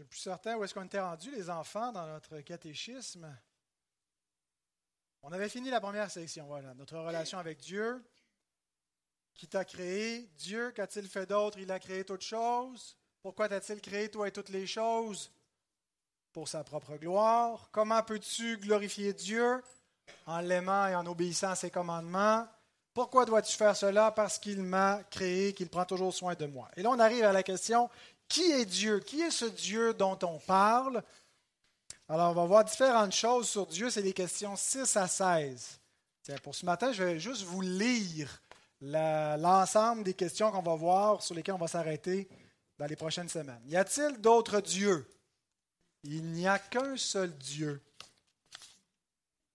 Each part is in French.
Je suis plus certain où est-ce qu'on était rendu, les enfants, dans notre catéchisme. On avait fini la première section, voilà, notre relation avec Dieu. Qui t'a créé Dieu, qu'a-t-il fait d'autre? Il a créé toutes choses. Pourquoi t'a-t-il créé toi et toutes les choses? Pour sa propre gloire. Comment peux-tu glorifier Dieu? En l'aimant et en obéissant à ses commandements. Pourquoi dois-tu faire cela? Parce qu'il m'a créé, qu'il prend toujours soin de moi. Et là, on arrive à la question qui est Dieu? Qui est ce Dieu dont on parle? Alors, on va voir différentes choses sur Dieu. C'est les questions 6 à 16. pour ce matin, je vais juste vous lire l'ensemble des questions qu'on va voir, sur lesquelles on va s'arrêter dans les prochaines semaines. Y a-t-il d'autres dieux? Il n'y a qu'un seul Dieu.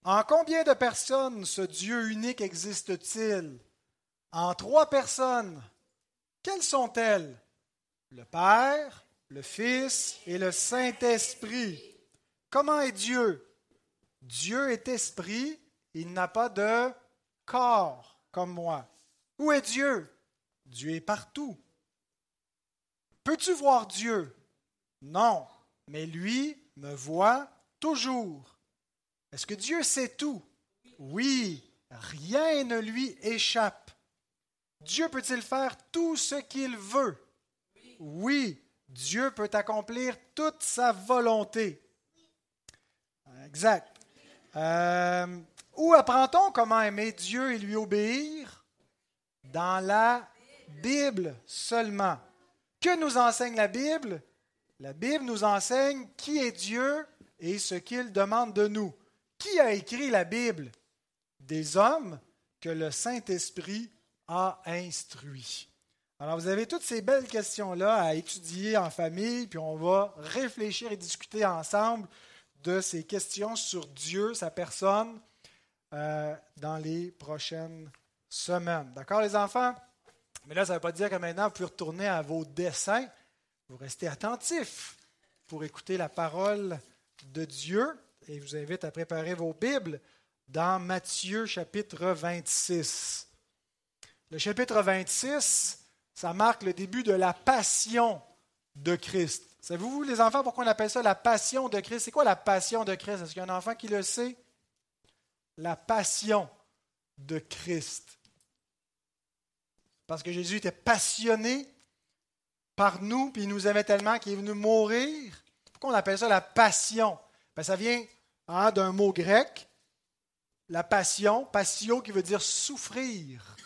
En combien de personnes ce Dieu unique existe-t-il? En trois personnes. Quelles sont-elles? Le Père, le Fils et le Saint-Esprit. Comment est Dieu? Dieu est esprit, il n'a pas de corps comme moi. Où est Dieu? Dieu est partout. Peux-tu voir Dieu? Non, mais lui me voit toujours. Est-ce que Dieu sait tout? Oui, rien ne lui échappe. Dieu peut-il faire tout ce qu'il veut? Oui, Dieu peut accomplir toute sa volonté. Exact. Euh, où apprend-on comment aimer Dieu et lui obéir? Dans la Bible seulement. Que nous enseigne la Bible? La Bible nous enseigne qui est Dieu et ce qu'il demande de nous. Qui a écrit la Bible? Des hommes que le Saint-Esprit a instruits. Alors, vous avez toutes ces belles questions-là à étudier en famille, puis on va réfléchir et discuter ensemble de ces questions sur Dieu, sa personne, euh, dans les prochaines semaines. D'accord, les enfants? Mais là, ça ne veut pas dire que maintenant, vous pouvez retourner à vos dessins. Vous restez attentifs pour écouter la parole de Dieu. Et je vous invite à préparer vos Bibles dans Matthieu chapitre 26. Le chapitre 26 ça marque le début de la passion de Christ. Savez-vous, les enfants, pourquoi on appelle ça la passion de Christ? C'est quoi la passion de Christ? Est-ce qu'il y a un enfant qui le sait? La passion de Christ. Parce que Jésus était passionné par nous, puis il nous aimait tellement qu'il est venu mourir. Pourquoi on appelle ça la passion? Ben, ça vient hein, d'un mot grec, la passion, passio qui veut dire souffrir.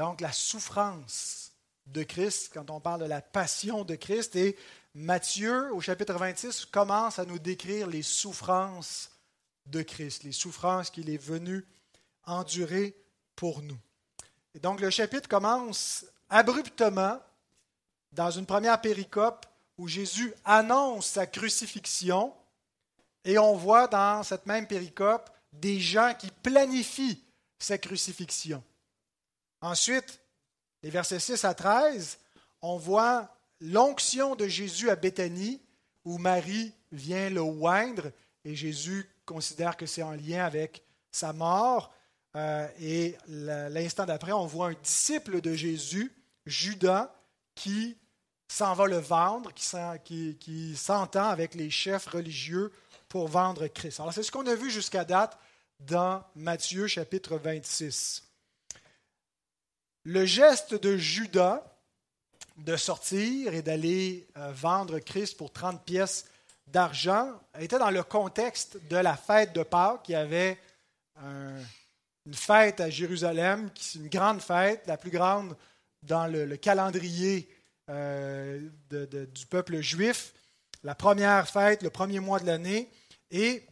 Donc la souffrance de Christ, quand on parle de la passion de Christ, et Matthieu, au chapitre 26, commence à nous décrire les souffrances de Christ, les souffrances qu'il est venu endurer pour nous. Et donc le chapitre commence abruptement dans une première péricope où Jésus annonce sa crucifixion et on voit dans cette même péricope des gens qui planifient sa crucifixion. Ensuite, les versets 6 à 13, on voit l'onction de Jésus à Béthanie, où Marie vient le oindre, et Jésus considère que c'est en lien avec sa mort. Euh, et l'instant d'après, on voit un disciple de Jésus, Judas, qui s'en va le vendre, qui s'entend avec les chefs religieux pour vendre Christ. Alors c'est ce qu'on a vu jusqu'à date dans Matthieu chapitre 26. Le geste de Judas de sortir et d'aller euh, vendre Christ pour 30 pièces d'argent était dans le contexte de la fête de Pâques. Il y avait une fête à Jérusalem, qui est une grande fête, la plus grande dans le, calendrier euh, du peuple juif, la première fête, le premier mois de l'année. Et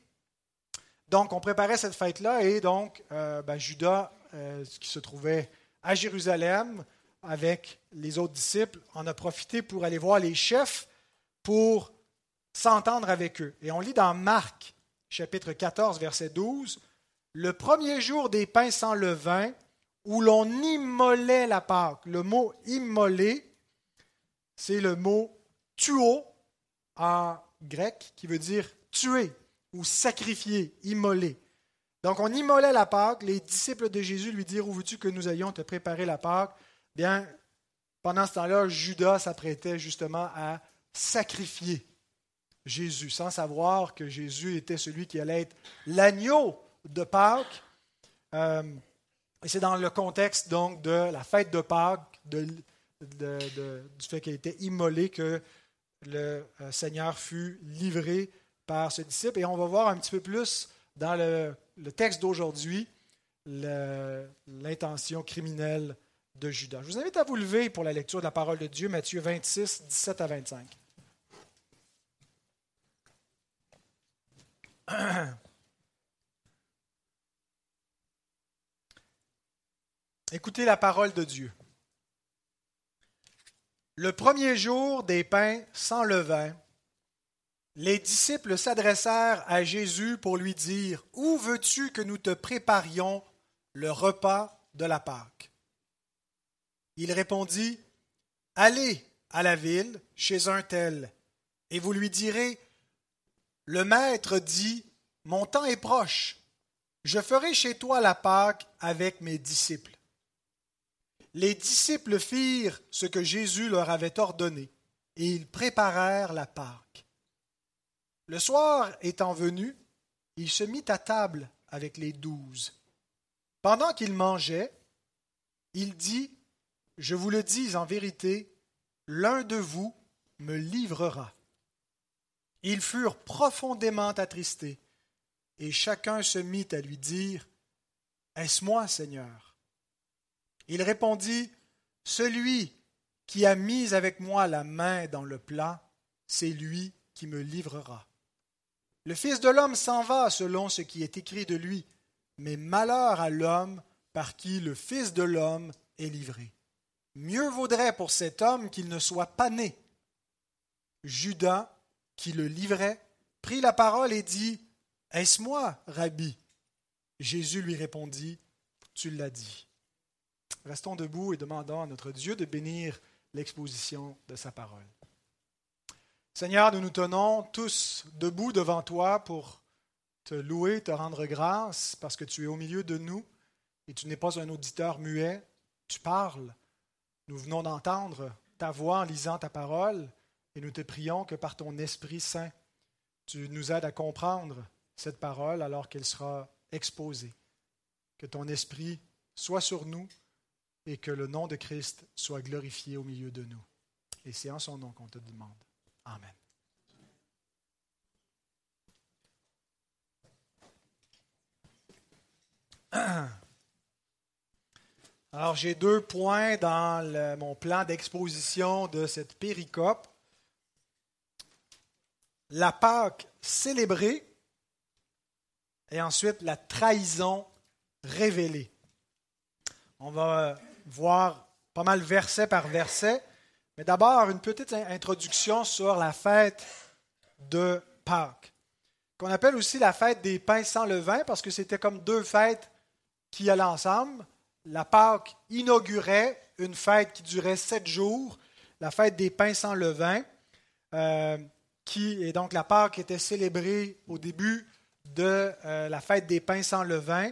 donc, on préparait cette fête-là, et donc, euh, ben, Judas, qui se trouvait à Jérusalem avec les autres disciples, en a profité pour aller voir les chefs pour s'entendre avec eux. Et on lit dans Marc, chapitre 14, verset 12, le premier jour des pains sans levain, où l'on immolait la Pâque. Le mot immoler, c'est le mot tuo en grec, qui veut dire tuer ou sacrifier, immoler. Donc, on immolait la Pâque. Les disciples de Jésus lui dirent Où veux-tu que nous ayons te préparer la Pâque Bien, pendant ce temps-là, Judas s'apprêtait justement à sacrifier Jésus, sans savoir que Jésus était celui qui allait être l'agneau de Pâques. Euh, et c'est dans le contexte donc de la fête de Pâques, du fait qu'il était immolé, que le euh, Seigneur fut livré par ce disciple. Et on va voir un petit peu plus dans le, texte d'aujourd'hui l'intention criminelle de Judas. Je vous invite à vous lever pour la lecture de la parole de Dieu, Matthieu 26, 17 à 25. Écoutez la parole de Dieu. Le premier jour des pains sans levain, les disciples s'adressèrent à Jésus pour lui dire, Où veux-tu que nous te préparions le repas de la Pâque? Il répondit, Allez à la ville chez un tel, et vous lui direz, le maître dit, Mon temps est proche, je ferai chez toi la Pâque avec mes disciples. Les disciples firent ce que Jésus leur avait ordonné, et ils préparèrent la Pâque. Le soir étant venu, il se mit à table avec les douze. Pendant qu'il mangeait, il dit, Je vous le dis en vérité, l'un de vous me livrera. Ils furent profondément attristés, et chacun se mit à lui dire, Est-ce moi, Seigneur? Il répondit, Celui qui a mis avec moi la main dans le plat, c'est lui qui me livrera. Le Fils de l'homme s'en va selon ce qui est écrit de lui, mais malheur à l'homme par qui le Fils de l'homme est livré. Mieux vaudrait pour cet homme qu'il ne soit pas né. Judas, qui le livrait, prit la parole et dit Est-ce moi, Rabbi? Jésus lui répondit Tu l'as dit. Restons debout et demandons à notre Dieu de bénir l'exposition de sa parole. Seigneur, nous nous tenons tous debout devant toi pour te louer, te rendre grâce, parce que tu es au milieu de nous et tu n'es pas un auditeur muet, tu parles. Nous venons d'entendre ta voix en lisant ta parole et nous te prions que par ton Esprit Saint, tu nous aides à comprendre cette parole alors qu'elle sera exposée. Que ton Esprit soit sur nous et que le nom de Christ soit glorifié au milieu de nous. Et c'est en son nom qu'on te demande. Amen. Alors j'ai deux points dans mon plan d'exposition de cette péricope la Pâque célébrée et ensuite la trahison révélée. On va voir pas mal verset par verset, mais d'abord une petite introduction sur la fête de Pâques, qu'on appelle aussi la fête des pains sans levain, parce que c'était comme deux fêtes qui allaient ensemble. La Pâque inaugurait une fête qui durait sept jours, la fête des pains sans levain. Euh, qui est donc la Pâque était célébrée au début de euh, la fête des pains sans levain,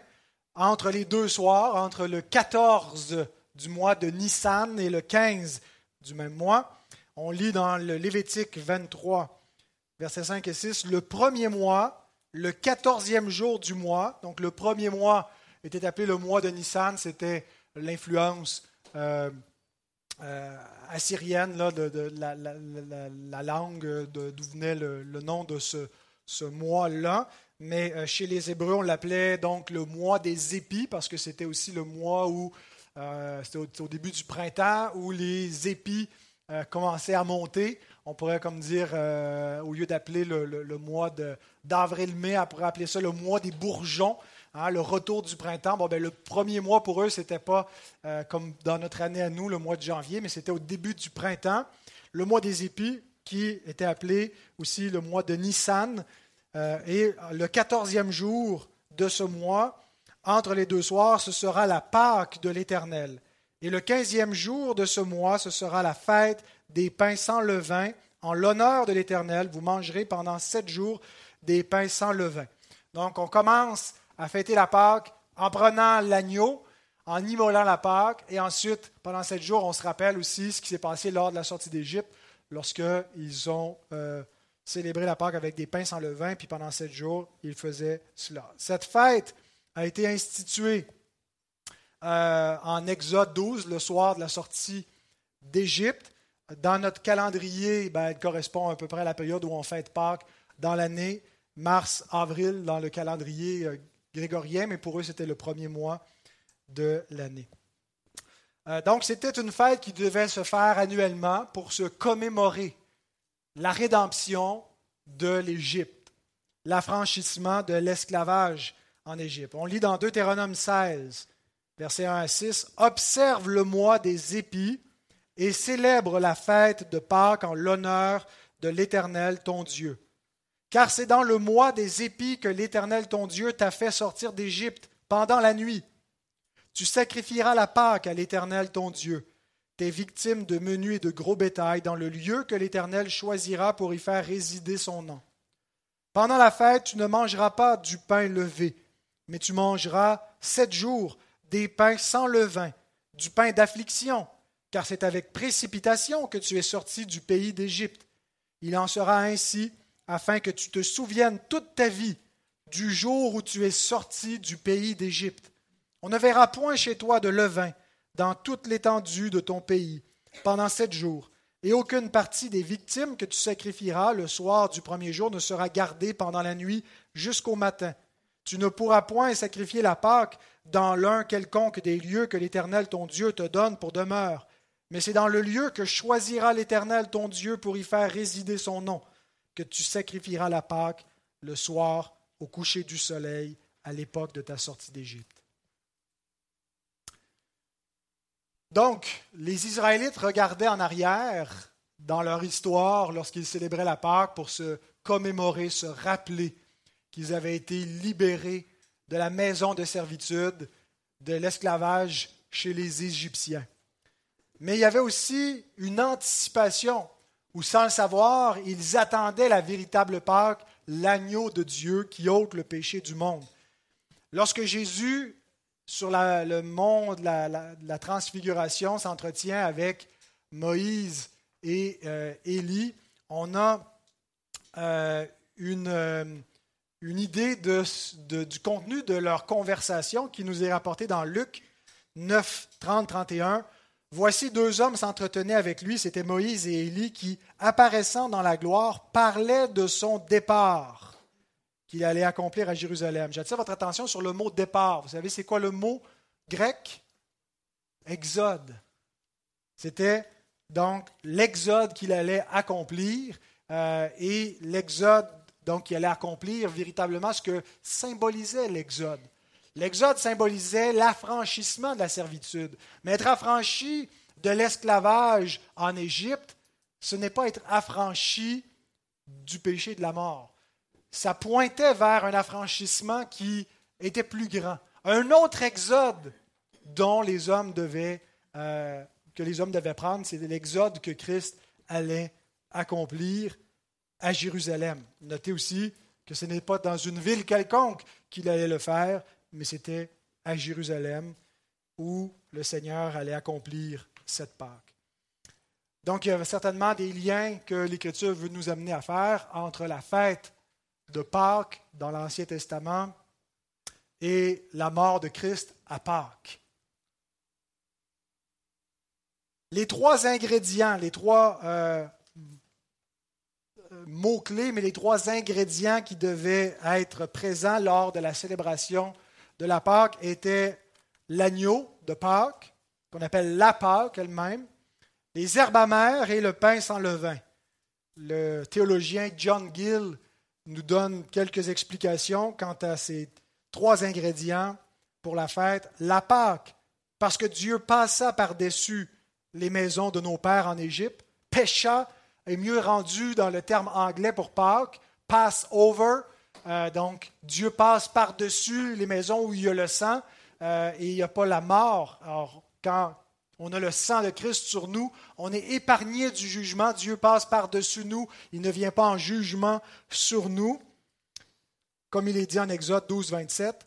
entre les deux soirs, entre le 14 du mois de Nissan et le 15 du même mois. On lit dans le Lévitique 23, versets 5 et 6, le premier mois, le quatorzième jour du mois, donc le premier mois était appelé le mois de Nissan, c'était l'influence euh, euh, assyrienne de, la, langue d'où venait le, nom de ce, ce mois-là. Mais euh, chez les Hébreux, on l'appelait donc le mois des épis parce que c'était aussi le mois où, euh, c'était au, début du printemps, où les épis commençaient à monter. On pourrait comme dire, au lieu d'appeler le, mois d'avril-mai, on pourrait appeler ça le mois des bourgeons. Hein, le retour du printemps, bon, ben, le premier mois pour eux, ce n'était pas euh, comme dans notre année à nous, le mois de janvier, mais c'était au début du printemps. Le mois des épis, qui était appelé aussi le mois de Nissan. Euh, et le quatorzième jour de ce mois, entre les deux soirs, ce sera la Pâque de l'Éternel. Et le quinzième jour de ce mois, ce sera la fête des pains sans levain. En l'honneur de l'Éternel, vous mangerez pendant sept jours des pains sans levain. Donc, on commence à fêter la Pâque en prenant l'agneau, en immolant la Pâque, et ensuite, pendant sept jours, on se rappelle aussi ce qui s'est passé lors de la sortie d'Égypte, lorsqu'ils ont euh, célébré la Pâque avec des pains sans levain, puis pendant sept jours, ils faisaient cela. Cette fête a été instituée euh, en Exode 12, le soir de la sortie d'Égypte. Dans notre calendrier, ben, elle correspond à peu près à la période où on fête Pâques dans l'année, mars, avril, dans le calendrier euh, grégorien, mais pour eux, c'était le premier mois de l'année. Euh, donc, c'était une fête qui devait se faire annuellement pour se commémorer la rédemption de l'Égypte, l'affranchissement de l'esclavage en Égypte. On lit dans Deutéronome 16, versets 1 à 6, Observe le mois des épis et célèbre la fête de Pâques en l'honneur de l'Éternel ton Dieu. Car c'est dans le mois des épis que l'Éternel ton Dieu t'a fait sortir d'Égypte pendant la nuit. Tu sacrifieras la Pâque à l'Éternel ton Dieu, tes victimes de menu et de gros bétail, dans le lieu que l'Éternel choisira pour y faire résider son nom. Pendant la fête, tu ne mangeras pas du pain levé, mais tu mangeras sept jours des pains sans levain, du pain d'affliction, car c'est avec précipitation que tu es sorti du pays d'Égypte. Il en sera ainsi afin que tu te souviennes toute ta vie du jour où tu es sorti du pays d'Égypte. On ne verra point chez toi de levain dans toute l'étendue de ton pays pendant sept jours, et aucune partie des victimes que tu sacrifieras le soir du premier jour ne sera gardée pendant la nuit jusqu'au matin. Tu ne pourras point sacrifier la Pâque dans l'un quelconque des lieux que l'Éternel ton Dieu te donne pour demeure, mais c'est dans le lieu que choisira l'Éternel ton Dieu pour y faire résider son nom, que tu sacrifieras la Pâque le soir au coucher du soleil à l'époque de ta sortie d'Égypte. Donc, les Israélites regardaient en arrière dans leur histoire lorsqu'ils célébraient la Pâque pour se commémorer, se rappeler qu'ils avaient été libérés de la maison de servitude, de l'esclavage chez les Égyptiens. Mais il y avait aussi une anticipation où, sans le savoir, ils attendaient la véritable Pâque, l'agneau de Dieu qui ôte le péché du monde. Lorsque Jésus, sur le mont de la, transfiguration, s'entretient avec Moïse et euh, Élie, on a euh, une, euh, une, idée du contenu de leur conversation qui nous est rapportée dans Luc 9, 30, 31. Voici deux hommes s'entretenaient avec lui, c'était Moïse et Élie, qui, apparaissant dans la gloire, parlaient de son départ qu'il allait accomplir à Jérusalem. J'attire votre attention sur le mot départ. Vous savez, c'est quoi le mot grec? Exode. C'était donc l'exode qu'il allait accomplir euh, et l'exode donc qui allait accomplir véritablement ce que symbolisait l'exode. L'exode symbolisait l'affranchissement de la servitude. Mais être affranchi de l'esclavage en Égypte, ce n'est pas être affranchi du péché de la mort. Ça pointait vers un affranchissement qui était plus grand. Un autre exode dont les hommes devaient, euh, que les hommes devaient prendre, c'était l'exode que Christ allait accomplir à Jérusalem. Notez aussi que ce n'est pas dans une ville quelconque qu'il allait le faire, mais c'était à Jérusalem où le Seigneur allait accomplir cette Pâque. Donc il y avait certainement des liens que l'Écriture veut nous amener à faire entre la fête de Pâques dans l'Ancien Testament et la mort de Christ à Pâques. Les trois ingrédients, les trois euh, mots-clés, mais les trois ingrédients qui devaient être présents lors de la célébration de la Pâque était l'agneau de Pâques, qu'on appelle la Pâque elle-même, les herbes amères et le pain sans levain. Le théologien John Gill nous donne quelques explications quant à ces trois ingrédients pour la fête. La Pâque, parce que Dieu passa par-dessus les maisons de nos pères en Égypte, pécha, est mieux rendu dans le terme anglais pour Pâques, pass over, euh, donc, Dieu passe par-dessus les maisons où il y a le sang euh, et il n'y a pas la mort. Alors, quand on a le sang de Christ sur nous, on est épargné du jugement. Dieu passe par-dessus nous. Il ne vient pas en jugement sur nous. Comme il est dit en Exode 12, 27.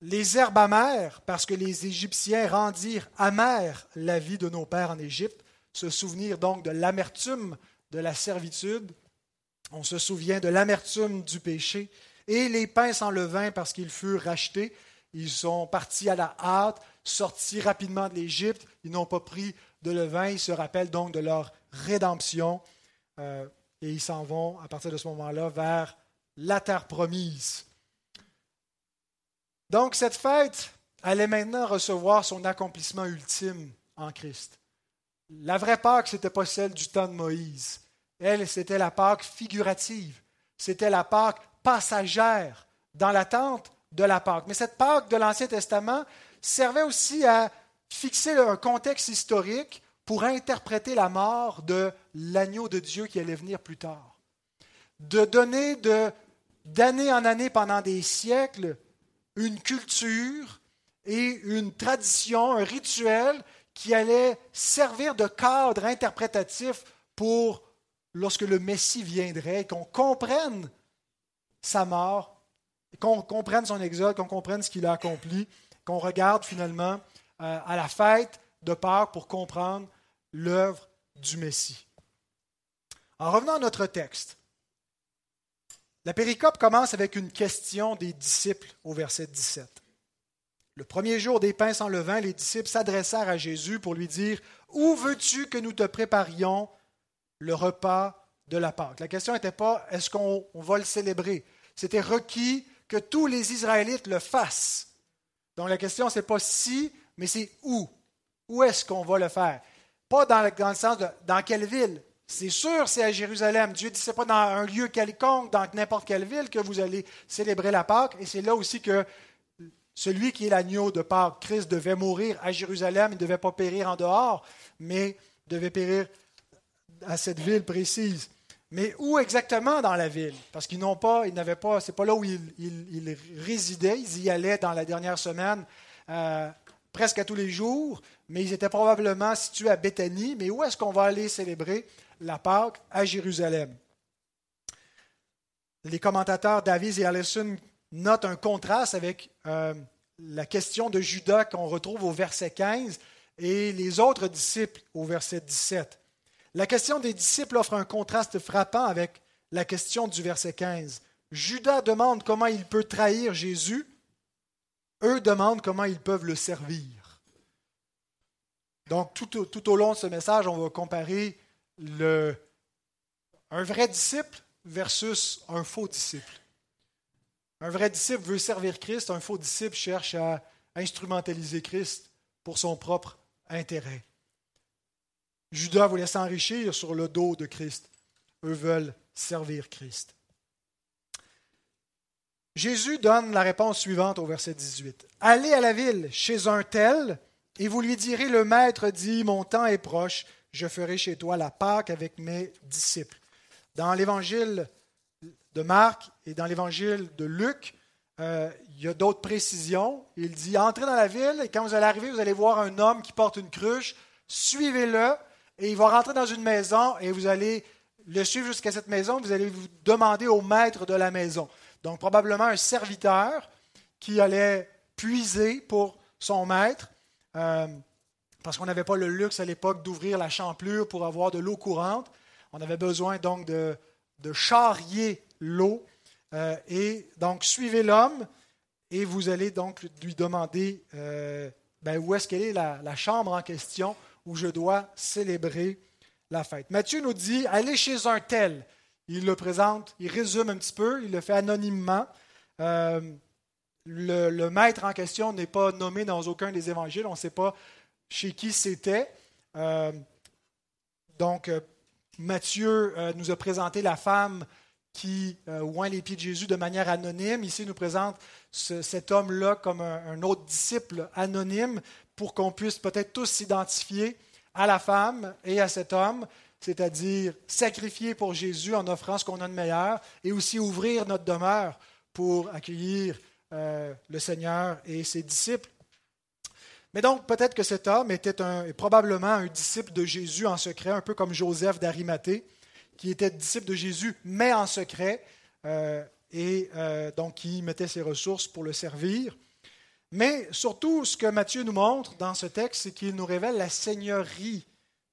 Les herbes amères, parce que les Égyptiens rendirent amère la vie de nos pères en Égypte, se souvenir donc de l'amertume de la servitude. On se souvient de l'amertume du péché. Et les pains sans levain parce qu'ils furent rachetés. Ils sont partis à la hâte, sortis rapidement de l'Égypte. Ils n'ont pas pris de levain. Ils se rappellent donc de leur rédemption. Euh, et ils s'en vont à partir de ce moment-là vers la terre promise. Donc cette fête allait maintenant recevoir son accomplissement ultime en Christ. La vraie Pâque, ce n'était pas celle du temps de Moïse. Elle, c'était la Pâque figurative. C'était la Pâque passagère dans l'attente de la Pâque. Mais cette Pâque de l'Ancien Testament servait aussi à fixer un contexte historique pour interpréter la mort de l'agneau de Dieu qui allait venir plus tard. De donner d'année en année pendant des siècles une culture et une tradition, un rituel qui allait servir de cadre interprétatif pour lorsque le Messie viendrait, qu'on comprenne sa mort, qu'on comprenne son exode, qu'on comprenne ce qu'il a accompli, qu'on regarde finalement euh, à la fête de Pâques pour comprendre l'œuvre du Messie. En revenant à notre texte, la péricope commence avec une question des disciples au verset 17. Le premier jour des pains sans levain, les disciples s'adressèrent à Jésus pour lui dire Où veux-tu que nous te préparions le repas de la Pâque La question n'était pas est-ce qu'on va le célébrer? C'était requis que tous les Israélites le fassent. Donc la question, ce n'est pas si, mais c'est où? Où est-ce qu'on va le faire? Pas dans le, sens de dans quelle ville? C'est sûr, c'est à Jérusalem. Dieu dit, ce n'est pas dans un lieu quelconque, dans n'importe quelle ville, que vous allez célébrer la Pâque. Et c'est là aussi que celui qui est l'agneau de Pâques, Christ, devait mourir à Jérusalem. Il ne devait pas périr en dehors, mais devait périr à cette ville précise. Mais où exactement dans la ville? Parce qu'ils n'ont pas, ils n'avaient pas, c'est pas là où ils, résidaient. Ils y allaient dans la dernière semaine, euh, presque à tous les jours. Mais ils étaient probablement situés à Béthanie. Mais où est-ce qu'on va aller célébrer la Pâque à Jérusalem? Les commentateurs Davies et Allison notent un contraste avec euh, la question de Judas qu'on retrouve au verset 15 et les autres disciples au verset 17. La question des disciples offre un contraste frappant avec la question du verset 15. Judas demande comment il peut trahir Jésus, eux demandent comment ils peuvent le servir. Donc tout, tout au long de ce message, on va comparer le, un vrai disciple versus un faux disciple. Un vrai disciple veut servir Christ, un faux disciple cherche à instrumentaliser Christ pour son propre intérêt. Judas voulait s'enrichir sur le dos de Christ. Eux veulent servir Christ. Jésus donne la réponse suivante au verset 18. Allez à la ville chez un tel, et vous lui direz, le maître dit, mon temps est proche, je ferai chez toi la Pâque avec mes disciples. Dans l'évangile de Marc et dans l'évangile de Luc, euh, il y a d'autres précisions. Il dit Entrez dans la ville et quand vous allez arriver, vous allez voir un homme qui porte une cruche, suivez-le et il va rentrer dans une maison et vous allez le suivre jusqu'à cette maison. Vous allez vous demander au maître de la maison. Donc, probablement un serviteur qui allait puiser pour son maître. Euh, parce qu'on n'avait pas le luxe à l'époque d'ouvrir la champlure pour avoir de l'eau courante. On avait besoin donc de, charrier l'eau. Euh, et donc, suivez l'homme et vous allez donc lui demander euh, ben, où est-ce qu'elle est la, la, chambre en question où je dois célébrer la fête. Matthieu nous dit, allez chez un tel. Il le présente, il résume un petit peu, il le fait anonymement. Euh, le, maître en question n'est pas nommé dans aucun des évangiles. On ne sait pas chez qui c'était. Donc, Matthieu nous a présenté la femme qui oint les pieds de Jésus de manière anonyme. Ici, il nous présente cet homme-là comme un, autre disciple anonyme pour qu'on puisse peut-être tous s'identifier à la femme et à cet homme, c'est-à-dire sacrifier pour Jésus en offrant ce qu'on a de meilleur et aussi ouvrir notre demeure pour accueillir le Seigneur et ses disciples. Mais donc, peut-être que cet homme était un, probablement un disciple de Jésus en secret, un peu comme Joseph d'Arimathée, qui était disciple de Jésus, mais en secret, euh, et euh, donc qui mettait ses ressources pour le servir. Mais surtout, ce que Matthieu nous montre dans ce texte, c'est qu'il nous révèle la seigneurie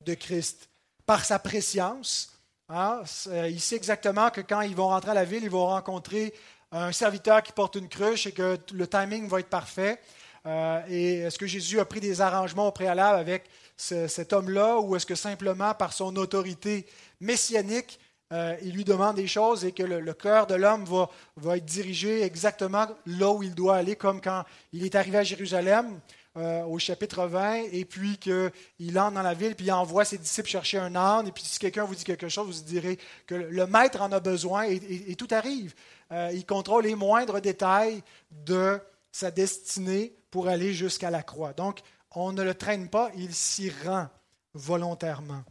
de Christ par sa préscience. Hein? Il sait exactement que quand ils vont rentrer à la ville, ils vont rencontrer un serviteur qui porte une cruche et que le timing va être parfait. Euh, et est-ce que Jésus a pris des arrangements au préalable avec cet homme-là ou est-ce que simplement par son autorité messianique, euh, il lui demande des choses et que le, cœur de l'homme va, va, être dirigé exactement là où il doit aller, comme quand il est arrivé à Jérusalem euh, au chapitre 20, et puis qu'il entre dans la ville, puis il envoie ses disciples chercher un âne, et puis si quelqu'un vous dit quelque chose, vous direz que le maître en a besoin, et, tout arrive. Euh, il contrôle les moindres détails de sa destinée pour aller jusqu'à la croix. Donc, on ne le traîne pas, il s'y rend volontairement.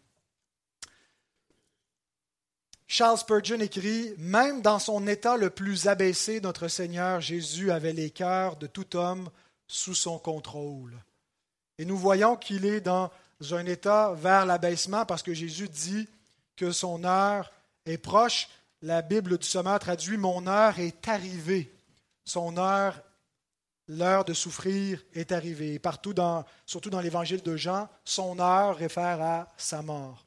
Charles Spurgeon écrit Même dans son état le plus abaissé, notre Seigneur Jésus avait les cœurs de tout homme sous son contrôle. Et nous voyons qu'il est dans un état vers l'abaissement parce que Jésus dit que son heure est proche. La Bible du Sommeur traduit Mon heure est arrivée. Son heure, l'heure de souffrir est arrivée. partout, dans, surtout dans l'évangile de Jean, son heure réfère à sa mort.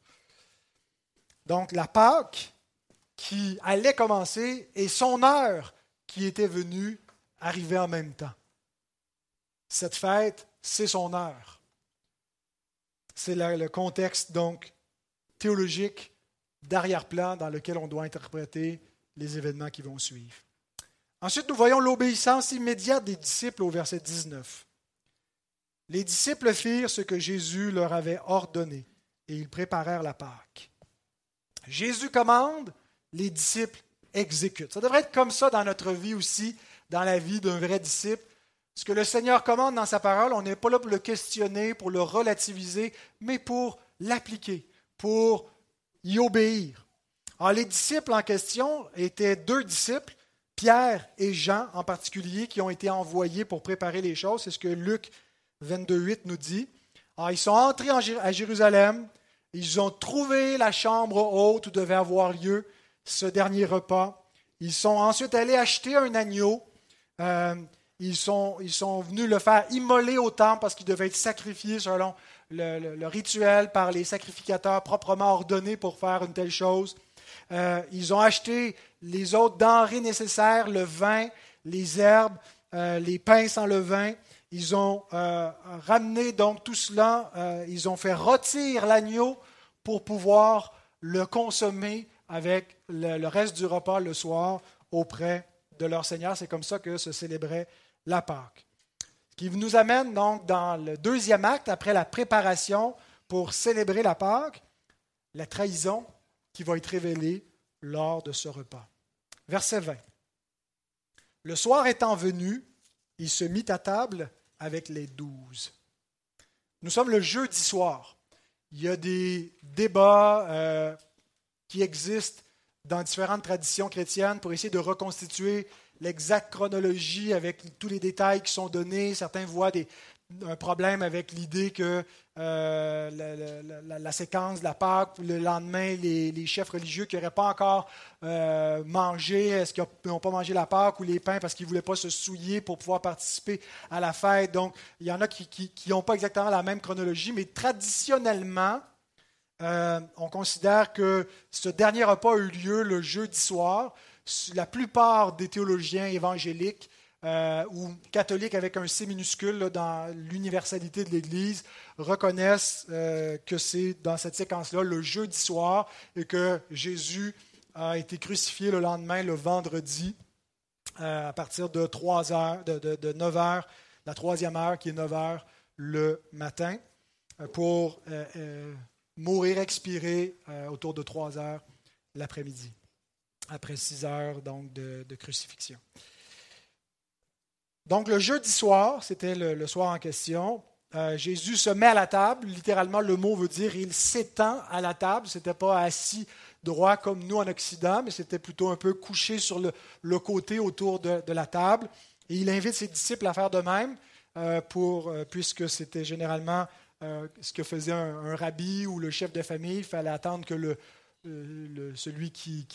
Donc la Pâque qui allait commencer et son heure qui était venue arrivait en même temps. Cette fête, c'est son heure. C'est le contexte donc théologique d'arrière-plan dans lequel on doit interpréter les événements qui vont suivre. Ensuite, nous voyons l'obéissance immédiate des disciples au verset 19. Les disciples firent ce que Jésus leur avait ordonné et ils préparèrent la Pâque. Jésus commande, les disciples exécutent. Ça devrait être comme ça dans notre vie aussi, dans la vie d'un vrai disciple. Ce que le Seigneur commande dans sa parole, on n'est pas là pour le questionner, pour le relativiser, mais pour l'appliquer, pour y obéir. Alors, les disciples en question étaient deux disciples, Pierre et Jean en particulier, qui ont été envoyés pour préparer les choses. C'est ce que Luc 22.8 nous dit. Alors, ils sont entrés à Jérusalem, ils ont trouvé la chambre haute où devait avoir lieu ce dernier repas. Ils sont ensuite allés acheter un agneau. Euh, ils sont, venus le faire immoler au temple parce qu'il devait être sacrifié selon le, rituel par les sacrificateurs proprement ordonnés pour faire une telle chose. Euh, ils ont acheté les autres denrées nécessaires, le vin, les herbes, euh, les pains sans levain. Ils ont ramené donc tout cela, ils ont fait rôtir l'agneau pour pouvoir le consommer avec le, reste du repas le soir auprès de leur Seigneur. C'est comme ça que se célébrait la Pâque. Ce qui nous amène donc dans le deuxième acte, après la préparation pour célébrer la Pâque, la trahison qui va être révélée lors de ce repas. Verset 20. Le soir étant venu, il se mit à table avec les douze. Nous sommes le jeudi soir. Il y a des débats euh, qui existent dans différentes traditions chrétiennes pour essayer de reconstituer l'exacte chronologie avec tous les détails qui sont donnés. Certains voient un problème avec l'idée que euh, la, séquence de la Pâque, le lendemain, les, chefs religieux qui n'auraient pas encore euh, mangé, est-ce qu'ils n'ont pas mangé la Pâque ou les pains parce qu'ils ne voulaient pas se souiller pour pouvoir participer à la fête. Donc, il y en a qui n'ont pas exactement la même chronologie, mais traditionnellement, euh, on considère que ce dernier repas a eu lieu le jeudi soir. La plupart des théologiens évangéliques euh, ou catholiques avec un C minuscule dans l'universalité de l'Église reconnaissent euh, que c'est dans cette séquence-là le jeudi soir et que Jésus a été crucifié le lendemain, le vendredi, à partir de 3 heures, de, 9 heures, la troisième heure qui est 9 heures le matin, pour mourir, expirer autour de 3 heures l'après-midi après six heures donc, de, crucifixion. Donc le jeudi soir, c'était le, soir en question, euh, Jésus se met à la table. Littéralement, le mot veut dire il s'étend à la table. Ce n'était pas assis droit comme nous en Occident, mais c'était plutôt un peu couché sur le, côté autour de, la table. Et il invite ses disciples à faire de même, euh, pour, euh, puisque c'était généralement ce que faisait un, rabbi ou le chef de famille. Il fallait attendre que euh, celui qui,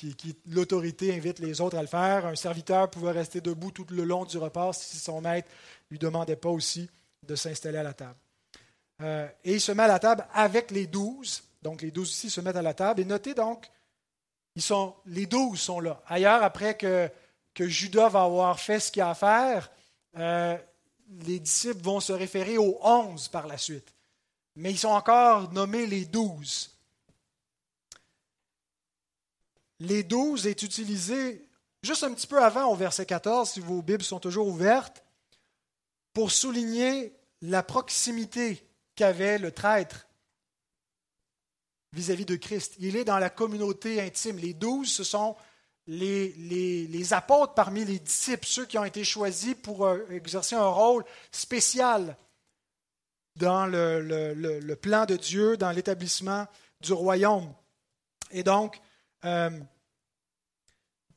l'autorité invite les autres à le faire. Un serviteur pouvait rester debout tout le long du repas si son maître ne lui demandait pas aussi de s'installer à la table. Euh, et il se met à la table avec les douze. Donc les douze ici se mettent à la table. Et notez donc Ils sont, les douze sont là. Ailleurs, après que, Judas va avoir fait ce qu'il a à faire, euh, les disciples vont se référer aux onze par la suite. Mais ils sont encore nommés les douze. Les douze est utilisé juste un petit peu avant au verset 14, si vos Bibles sont toujours ouvertes, pour souligner la proximité qu'avait le traître vis-à-vis de Christ. Il est dans la communauté intime. Les douze, ce sont les, les, apôtres parmi les disciples, ceux qui ont été choisis pour euh, exercer un rôle spécial dans le, plan de Dieu, dans l'établissement du royaume. Et donc, euh,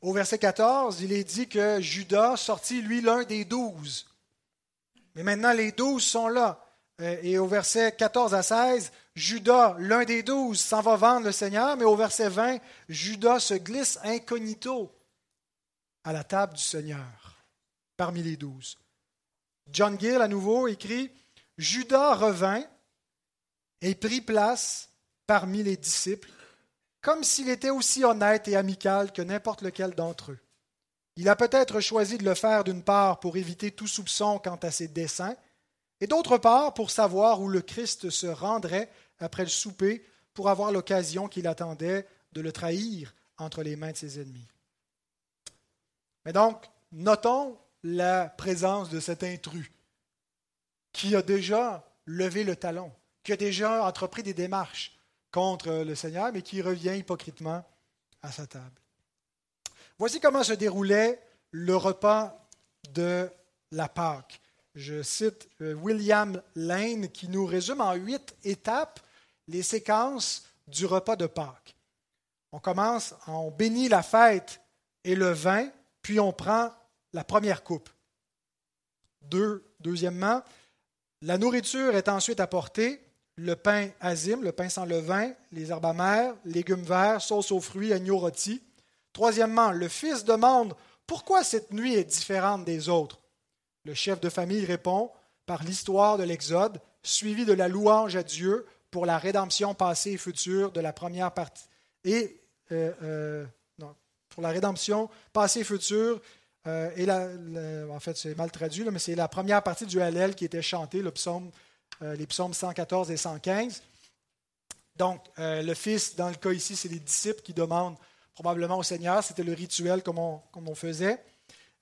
au verset 14, il est dit que Judas sortit, lui, l'un des douze. Mais maintenant, les douze sont là. Euh, et au verset 14 à 16, Judas, l'un des douze, s'en va vendre le Seigneur, mais au verset 20, Judas se glisse incognito à la table du Seigneur, parmi les douze. John Gill, à nouveau, écrit Judas revint et prit place parmi les disciples, comme s'il était aussi honnête et amical que n'importe lequel d'entre eux. Il a peut-être choisi de le faire d'une part pour éviter tout soupçon quant à ses desseins, et d'autre part pour savoir où le Christ se rendrait après le souper pour avoir l'occasion qu'il attendait de le trahir entre les mains de ses ennemis. Mais donc, notons la présence de cet intrus qui a déjà levé le talon, qui a déjà entrepris des démarches contre le Seigneur, mais qui revient hypocritement à sa table. Voici comment se déroulait le repas de la Pâque. Je cite euh, William Lane qui nous résume en huit étapes les séquences du repas de Pâques. On commence, on bénit la fête et le vin, puis on prend la première coupe. Deux, deuxièmement, la nourriture est ensuite apportée, le pain azime, le pain sans levain, les herbes amères, légumes verts, sauce aux fruits, agneau rôti. Troisièmement, le fils demande pourquoi cette nuit est différente des autres? Le chef de famille répond par l'histoire de l'Exode, suivi de la louange à Dieu pour la rédemption passée et future de la première partie. Et euh, euh, pour la rédemption passée et future, euh, et en fait c'est mal traduit, mais c'est la première partie du Hallel qui était chantée, psaume, les psaumes 114 et 115. Donc, le Fils, dans le cas ici, c'est les disciples qui demandent probablement au Seigneur, c'était le rituel comme on, comme on faisait.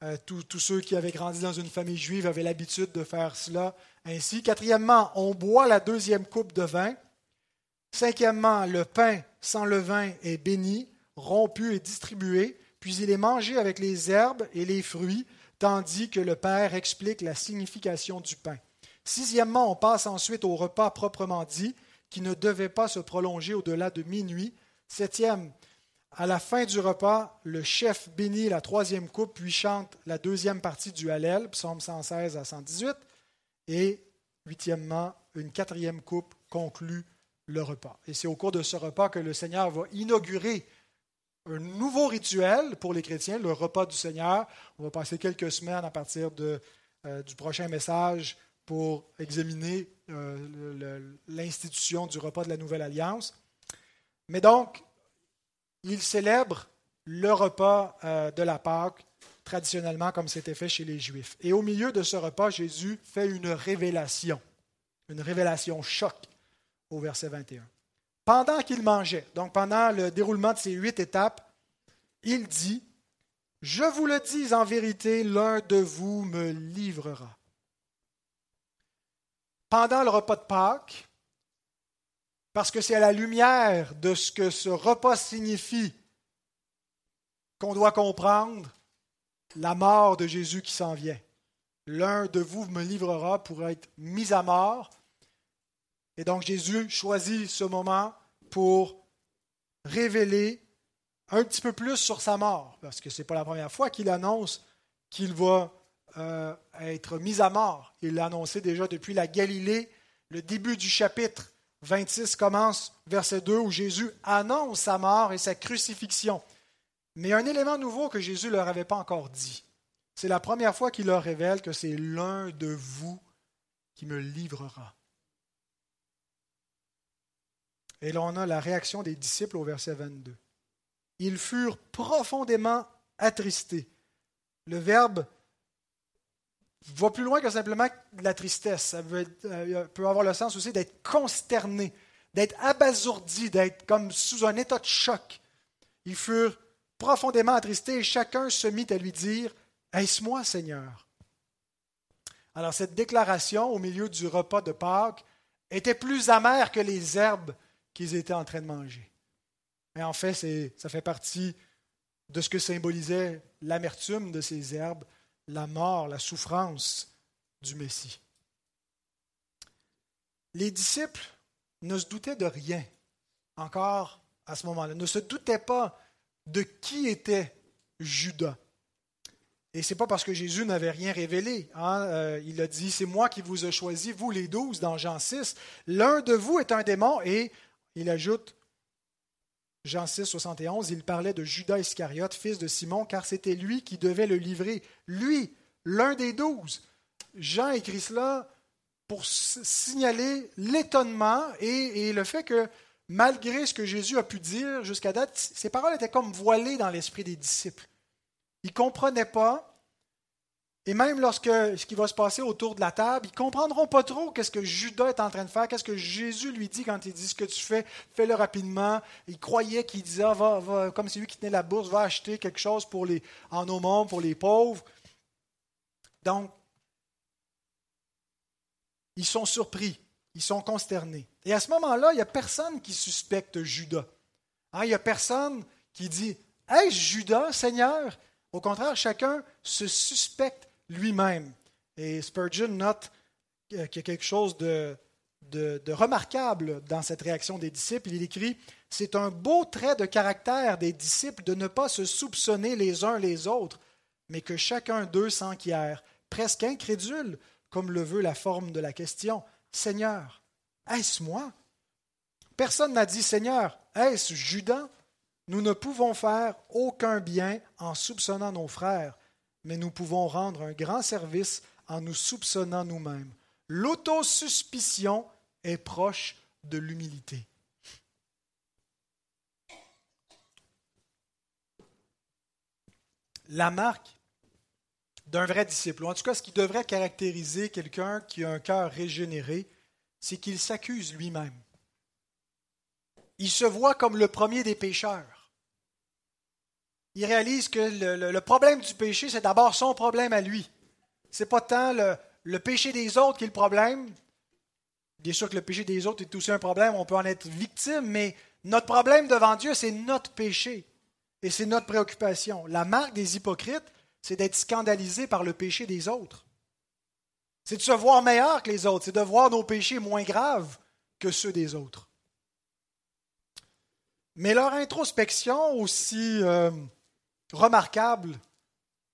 Euh, tous ceux qui avaient grandi dans une famille juive avaient l'habitude de faire cela ainsi. Quatrièmement, on boit la deuxième coupe de vin. Cinquièmement, le pain sans levain est béni, rompu et distribué, puis il est mangé avec les herbes et les fruits, tandis que le Père explique la signification du pain. Sixièmement, on passe ensuite au repas proprement dit, qui ne devait pas se prolonger au-delà de minuit. Septième, à la fin du repas, le chef bénit la troisième coupe, puis chante la deuxième partie du Hallel, psaume 116 à 118. Et huitièmement, une quatrième coupe conclut le repas. Et c'est au cours de ce repas que le Seigneur va inaugurer un nouveau rituel pour les chrétiens, le repas du Seigneur. On va passer quelques semaines à partir de, euh, du prochain message pour examiner euh, l'institution du repas de la Nouvelle Alliance. Mais donc, il célèbre le repas euh, de la Pâque traditionnellement comme c'était fait chez les Juifs. Et au milieu de ce repas, Jésus fait une révélation, une révélation choc au verset 21. Pendant qu'il mangeait, donc pendant le déroulement de ces huit étapes, il dit, Je vous le dis en vérité, l'un de vous me livrera. Pendant le repas de Pâques, parce que c'est à la lumière de ce que ce repas signifie qu'on doit comprendre la mort de Jésus qui s'en vient. L'un de vous me livrera pour être mis à mort. Et donc Jésus choisit ce moment pour révéler un petit peu plus sur sa mort, parce que ce n'est pas la première fois qu'il annonce qu'il va euh, être mis à mort. Il l'a annoncé déjà depuis la Galilée, le début du chapitre 26 commence, verset 2, où Jésus annonce sa mort et sa crucifixion. Mais un élément nouveau que Jésus ne leur avait pas encore dit. C'est la première fois qu'il leur révèle que c'est l'un de vous qui me livrera. Et là, on a la réaction des disciples au verset 22. ils furent profondément attristés. Le verbe va plus loin que simplement la tristesse. Ça euh, peut avoir le sens aussi d'être consterné, d'être abasourdi, d'être comme sous un état de choc. Ils furent profondément attristés et chacun se mit à lui dire Est-ce moi, Seigneur Alors, cette déclaration au milieu du repas de Pâques était plus amère que les herbes qu'ils étaient en train de manger. Et en fait, ça fait partie de ce que symbolisait l'amertume de ces herbes, la mort, la souffrance du Messie. Les disciples ne se doutaient de rien encore à ce moment-là, ne se doutaient pas de qui était Judas. Et ce n'est pas parce que Jésus n'avait rien révélé. Hein. Euh, il a dit, c'est moi qui vous ai choisi, vous les douze, dans Jean 6. L'un de vous est un démon. Et il ajoute, Jean 6, 71, il parlait de Judas Iscariote, fils de Simon, car c'était lui qui devait le livrer. Lui, l'un des douze. Jean écrit cela pour signaler l'étonnement et, le fait que malgré ce que Jésus a pu dire jusqu'à date, ses paroles étaient comme voilées dans l'esprit des disciples. Ils ne comprenaient pas. Et même lorsque ce qui va se passer autour de la table, ils ne comprendront pas trop qu'est-ce que Judas est en train de faire, qu'est-ce que Jésus lui dit quand il dit ce que tu fais, fais-le rapidement. Ils croyaient qu'il disait, comme c'est lui qui tenait la bourse, va acheter quelque chose pour les, en pour les pauvres. Donc, ils sont surpris, ils sont consternés. Et à ce moment-là, il n'y a personne qui suspecte Judas. Hein, il n'y a personne qui dit Hey, Judas, Seigneur Au contraire, chacun se suspecte lui-même. Et Spurgeon note qu'il y a quelque chose de, de, remarquable dans cette réaction des disciples. Il écrit C'est un beau trait de caractère des disciples de ne pas se soupçonner les uns les autres, mais que chacun d'eux s'enquiert, presque incrédule, comme le veut la forme de la question Seigneur, est-ce moi? Personne n'a dit Seigneur, est-ce Judas? Nous ne pouvons faire aucun bien en soupçonnant nos frères, mais nous pouvons rendre un grand service en nous soupçonnant nous-mêmes. L'autosuspicion est proche de l'humilité. La marque d'un vrai disciple, ou en tout cas ce qui devrait caractériser quelqu'un qui a un cœur régénéré, c'est qu'il s'accuse lui-même. Il se voit comme le premier des pécheurs. Il réalise que le, problème du péché, c'est d'abord son problème à lui. Ce n'est pas tant le, le péché des autres qui est le problème. Bien sûr que le péché des autres est aussi un problème, on peut en être victime, mais notre problème devant Dieu, c'est notre péché. Et c'est notre préoccupation. La marque des hypocrites, c'est d'être scandalisé par le péché des autres. C'est de se voir meilleur que les autres, c'est de voir nos péchés moins graves que ceux des autres. Mais leur introspection, aussi euh, remarquable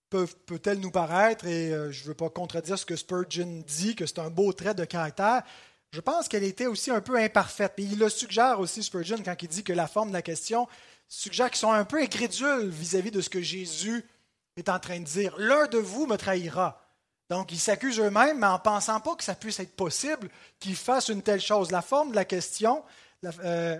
peut-elle nous paraître, et euh, je ne veux pas contredire ce que Spurgeon dit, que c'est un beau trait de caractère, je pense qu'elle était aussi un peu imparfaite. Et il le suggère aussi, Spurgeon, quand il dit que la forme de la question suggère qu'ils sont un peu incrédules vis-à-vis de ce que Jésus est en train de dire. L'un de vous me trahira. Donc, ils s'accusent eux-mêmes, mais en pensant pas que ça puisse être possible qu'ils fassent une telle chose. La forme de la question, euh, euh,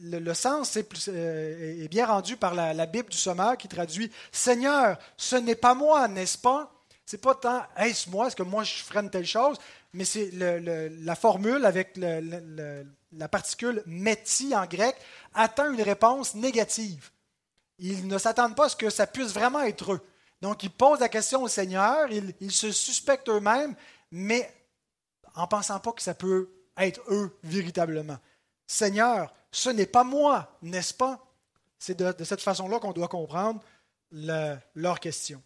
le, sens euh, est, bien rendu par la, Bible du Sommeur qui traduit Seigneur, ce n'est pas moi, n'est-ce pas? C'est pas tant est-ce moi, est-ce que moi je ferais une telle chose, mais c'est la formule avec la particule metti en grec attend une réponse négative. Ils ne s'attendent pas à ce que ça puisse vraiment être eux. Donc, ils posent la question au Seigneur, ils, se suspectent eux-mêmes, mais en pensant pas que ça peut être eux véritablement. Seigneur, ce n'est pas moi, n'est-ce pas? C'est de, cette façon-là qu'on doit comprendre leur question.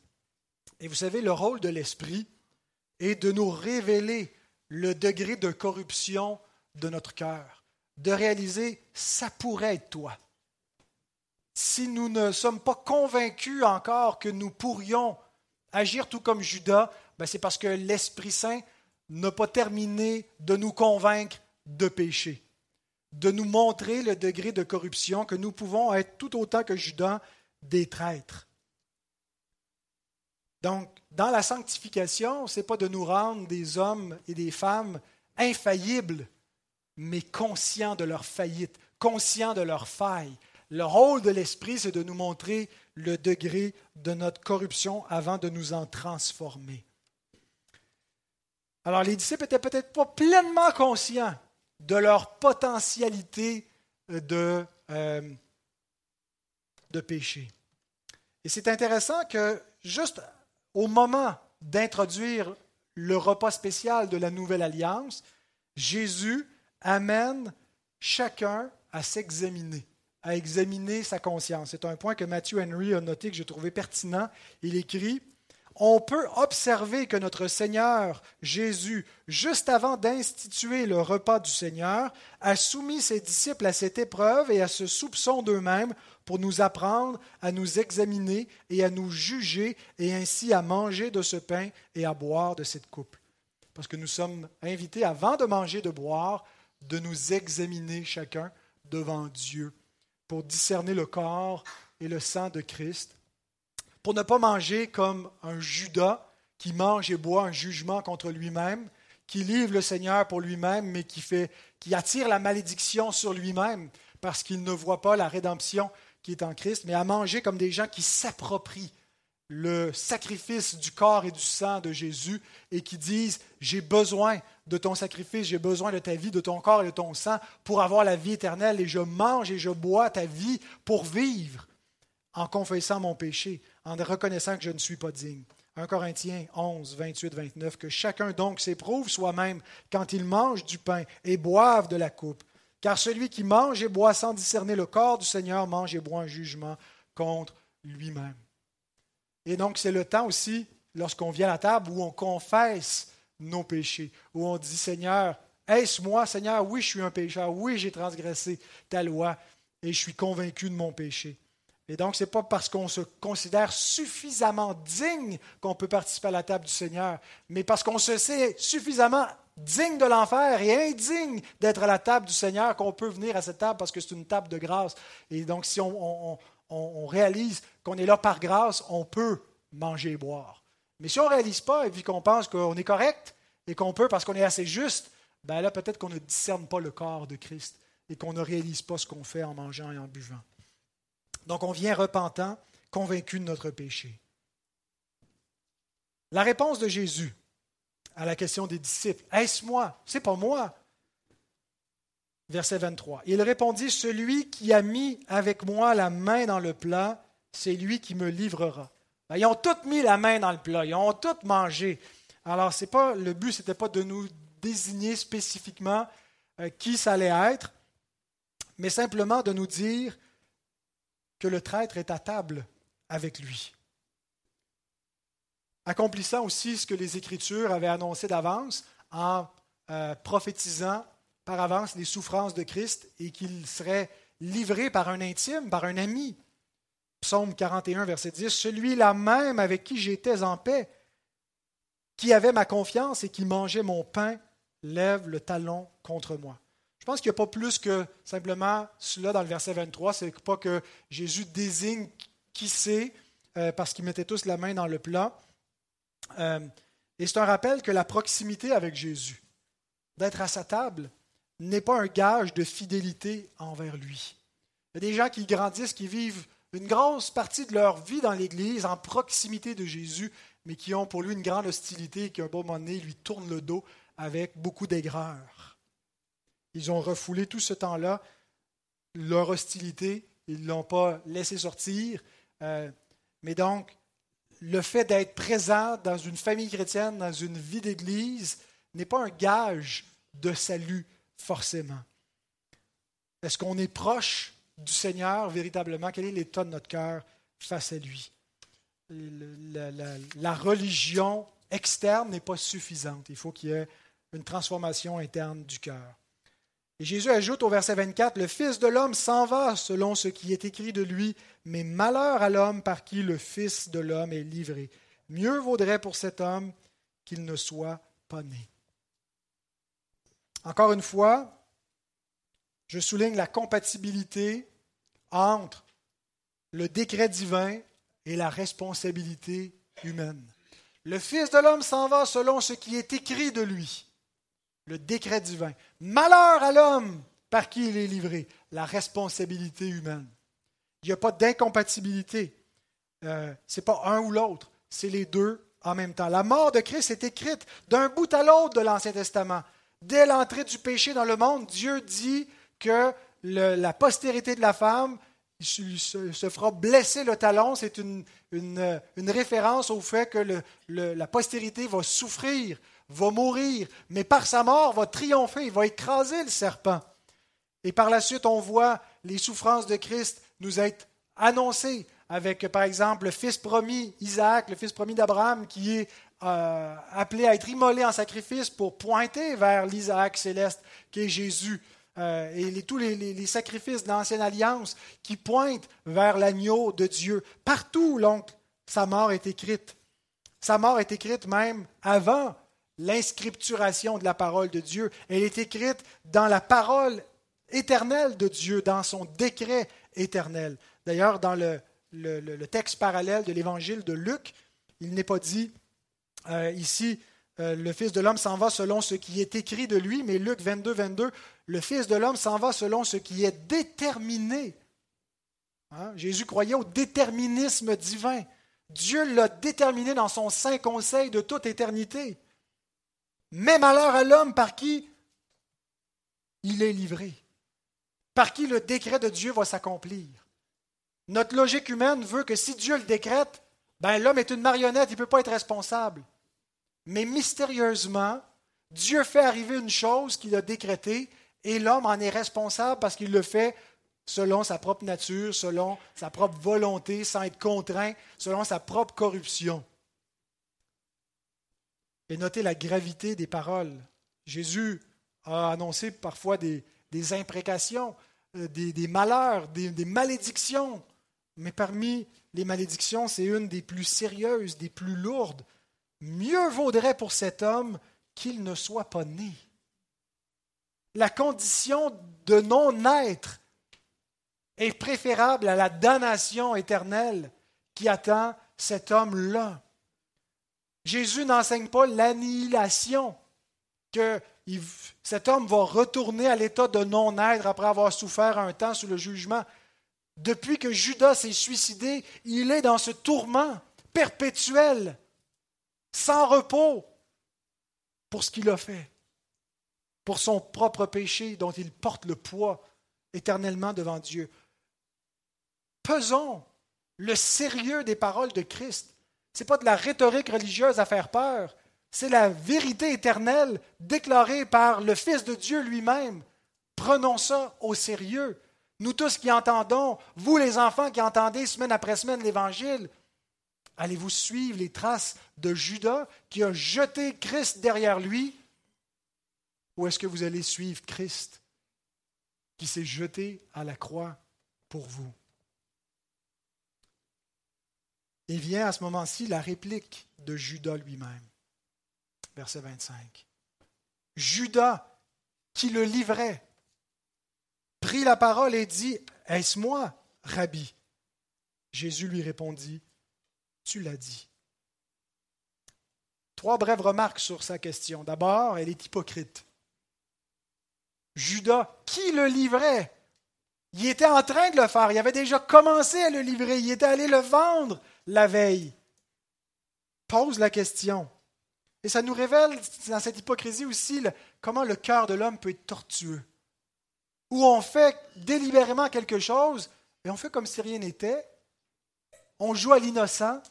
Et vous savez, le rôle de l'Esprit est de nous révéler le degré de corruption de notre cœur, de réaliser, ça pourrait être toi si nous ne sommes pas convaincus encore que nous pourrions agir tout comme Judas, ben c'est parce que l'Esprit Saint n'a pas terminé de nous convaincre de péché, de nous montrer le degré de corruption, que nous pouvons être tout autant que Judas des traîtres. Donc, dans la sanctification, ce n'est pas de nous rendre des hommes et des femmes infaillibles, mais conscients de leur faillite, conscients de leur faille, Le rôle de l'Esprit, c'est de nous montrer le degré de notre corruption avant de nous en transformer. Alors les disciples n'étaient peut-être pas pleinement conscients de leur potentialité de, euh, de péché. Et c'est intéressant que juste au moment d'introduire le repas spécial de la nouvelle alliance, Jésus amène chacun à s'examiner, à examiner sa conscience. C'est un point que Matthew Henry a noté que j'ai trouvé pertinent. Il écrit on peut observer que notre Seigneur Jésus, juste avant d'instituer le repas du Seigneur, a soumis ses disciples à cette épreuve et à ce soupçon d'eux-mêmes pour nous apprendre à nous examiner et à nous juger et ainsi à manger de ce pain et à boire de cette coupe. Parce que nous sommes invités, avant de manger, de boire, de nous examiner chacun devant Dieu pour discerner le corps et le sang de Christ pour ne pas manger comme un Judas qui mange et boit un jugement contre lui-même, qui livre le Seigneur pour lui-même, mais qui, qui attire la malédiction sur lui-même parce qu'il ne voit pas la rédemption qui est en Christ, mais à manger comme des gens qui s'approprient le sacrifice du corps et du sang de Jésus et qui disent, j'ai besoin de ton sacrifice, j'ai besoin de ta vie, de ton corps et de ton sang pour avoir la vie éternelle et je mange et je bois ta vie pour vivre en confessant mon péché, en reconnaissant que je ne suis pas digne. 1 Corinthiens 11, 28, 29, que chacun donc s'éprouve soi-même quand il mange du pain et boive de la coupe. Car celui qui mange et boit sans discerner le corps du Seigneur mange et boit un jugement contre lui-même. Et donc c'est le temps aussi, lorsqu'on vient à la table, où on confesse nos péchés, où on dit Seigneur, est-ce moi, Seigneur, oui, je suis un pécheur, oui, j'ai transgressé ta loi et je suis convaincu de mon péché. Et donc, ce n'est pas parce qu'on se considère suffisamment digne qu'on peut participer à la table du Seigneur, mais parce qu'on se sait suffisamment digne de l'enfer et indigne d'être à la table du Seigneur qu'on peut venir à cette table parce que c'est une table de grâce. Et donc, si on, réalise qu'on est là par grâce, on peut manger et boire. Mais si on ne réalise pas et puis qu'on pense qu'on est correct et qu'on peut parce qu'on est assez juste, ben là, peut-être qu'on ne discerne pas le corps de Christ et qu'on ne réalise pas ce qu'on fait en mangeant et en buvant. Donc on vient repentant, convaincu de notre péché. La réponse de Jésus à la question des disciples, est-ce moi? C'est pas moi. Verset 23. Il répondit, celui qui a mis avec moi la main dans le plat, c'est lui qui me livrera. Ben, ils ont tous mis la main dans le plat, ils ont tous mangé. Alors, c'est pas, le but, ce n'était pas de nous désigner spécifiquement euh, qui ça allait être, mais simplement de nous dire que le traître est à table avec lui. Accomplissant aussi ce que les Écritures avaient annoncé d'avance en euh, prophétisant par avance les souffrances de Christ et qu'il serait livré par un intime, par un ami. Psaume 41, verset 10, Celui-là même avec qui j'étais en paix, qui avait ma confiance et qui mangeait mon pain, lève le talon contre moi. Je pense qu'il n'y a pas plus que simplement cela dans le verset 23. C'est pas que Jésus désigne qui c'est euh, parce qu'ils mettaient tous la main dans le plat. Euh, et c'est un rappel que la proximité avec Jésus, d'être à sa table, n'est pas un gage de fidélité envers lui. Il y a des gens qui grandissent, qui vivent une grosse partie de leur vie dans l'Église en proximité de Jésus, mais qui ont pour lui une grande hostilité et qui, à un bon moment donné, lui tournent le dos avec beaucoup d'aigreur. Ils ont refoulé tout ce temps-là leur hostilité, ils ne l'ont pas laissé sortir. Euh, mais donc, le fait d'être présent dans une famille chrétienne, dans une vie d'Église, n'est pas un gage de salut forcément. Est-ce qu'on est proche du Seigneur véritablement? Quel est l'état de notre cœur face à lui? la religion externe n'est pas suffisante. Il faut qu'il y ait une transformation interne du cœur. Et Jésus ajoute au verset 24, Le Fils de l'homme s'en va selon ce qui est écrit de lui, mais malheur à l'homme par qui le Fils de l'homme est livré. Mieux vaudrait pour cet homme qu'il ne soit pas né. Encore une fois, je souligne la compatibilité entre le décret divin et la responsabilité humaine. Le Fils de l'homme s'en va selon ce qui est écrit de lui le décret divin. Malheur à l'homme par qui il est livré, la responsabilité humaine. Il n'y a pas d'incompatibilité. Euh, Ce n'est pas un ou l'autre, c'est les deux en même temps. La mort de Christ est écrite d'un bout à l'autre de l'Ancien Testament. Dès l'entrée du péché dans le monde, Dieu dit que la postérité de la femme se, fera blesser le talon. C'est une, référence au fait que la postérité va souffrir, va mourir, mais par sa mort va triompher, va écraser le serpent. Et par la suite, on voit les souffrances de Christ nous être annoncées avec, par exemple, le fils promis, Isaac, le fils promis d'Abraham, qui est euh, appelé à être immolé en sacrifice pour pointer vers l'Isaac céleste qui est Jésus. Euh, et tous les, sacrifices de l'Ancienne Alliance qui pointent vers l'agneau de Dieu. Partout, donc, sa mort est écrite. Sa mort est écrite même avant l'inscripturation de la parole de Dieu. Elle est écrite dans la parole éternelle de Dieu, dans son décret éternel. D'ailleurs, dans le, texte parallèle de l'évangile de Luc, il n'est pas dit euh, ici, euh, le Fils de l'homme s'en va selon ce qui est écrit de lui, mais Luc 22, 22, le Fils de l'homme s'en va selon ce qui est déterminé. Hein? Jésus croyait au déterminisme divin. Dieu l'a déterminé dans son saint conseil de toute éternité. Mais malheur à l'homme par qui il est livré, par qui le décret de Dieu va s'accomplir. Notre logique humaine veut que si Dieu le décrète, ben l'homme est une marionnette, il ne peut pas être responsable. Mais mystérieusement, Dieu fait arriver une chose qu'il a décrétée et l'homme en est responsable parce qu'il le fait selon sa propre nature, selon sa propre volonté, sans être contraint, selon sa propre corruption. Et notez la gravité des paroles. Jésus a annoncé parfois des, imprécations, euh, des, malheurs, des, des malédictions. Mais parmi les malédictions, c'est une des plus sérieuses, des plus lourdes. Mieux vaudrait pour cet homme qu'il ne soit pas né. La condition de non-être est préférable à la damnation éternelle qui attend cet homme-là. Jésus n'enseigne pas l'annihilation, que cet homme va retourner à l'état de non-être après avoir souffert un temps sous le jugement. Depuis que Judas s'est suicidé, il est dans ce tourment perpétuel, sans repos, pour ce qu'il a fait, pour son propre péché dont il porte le poids éternellement devant Dieu. Pesons le sérieux des paroles de Christ. Ce n'est pas de la rhétorique religieuse à faire peur, c'est la vérité éternelle déclarée par le Fils de Dieu lui-même. Prenons ça au sérieux. Nous tous qui entendons, vous les enfants qui entendez semaine après semaine l'Évangile, allez-vous suivre les traces de Judas qui a jeté Christ derrière lui? Ou est-ce que vous allez suivre Christ qui s'est jeté à la croix pour vous? Et vient à ce moment-ci la réplique de Judas lui-même. Verset 25. Judas, qui le livrait, prit la parole et dit, Est-ce moi, Rabbi? Jésus lui répondit, Tu l'as dit. Trois brèves remarques sur sa question. D'abord, elle est hypocrite. Judas, qui le livrait? Il était en train de le faire, il avait déjà commencé à le livrer, il était allé le vendre la veille Pose la question. Et ça nous révèle dans cette hypocrisie aussi comment le cœur de l'homme peut être tortueux. Où on fait délibérément quelque chose et on fait comme si rien n'était. On joue à l'innocent.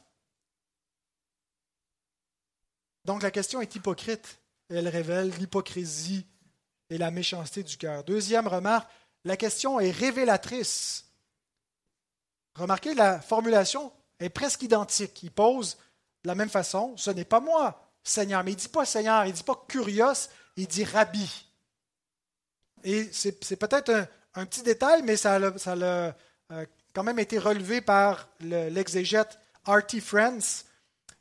Donc la question est hypocrite. Elle révèle l'hypocrisie et la méchanceté du cœur. Deuxième remarque, la question est révélatrice. Remarquez la formulation est presque identique. Il pose de la même façon, ce n'est pas moi, Seigneur. Mais il ne dit pas Seigneur, il ne dit pas curios, il dit Rabbi. Et c'est peut-être un, petit détail, mais ça a, euh, quand même été relevé par l'exégète Artie Friends,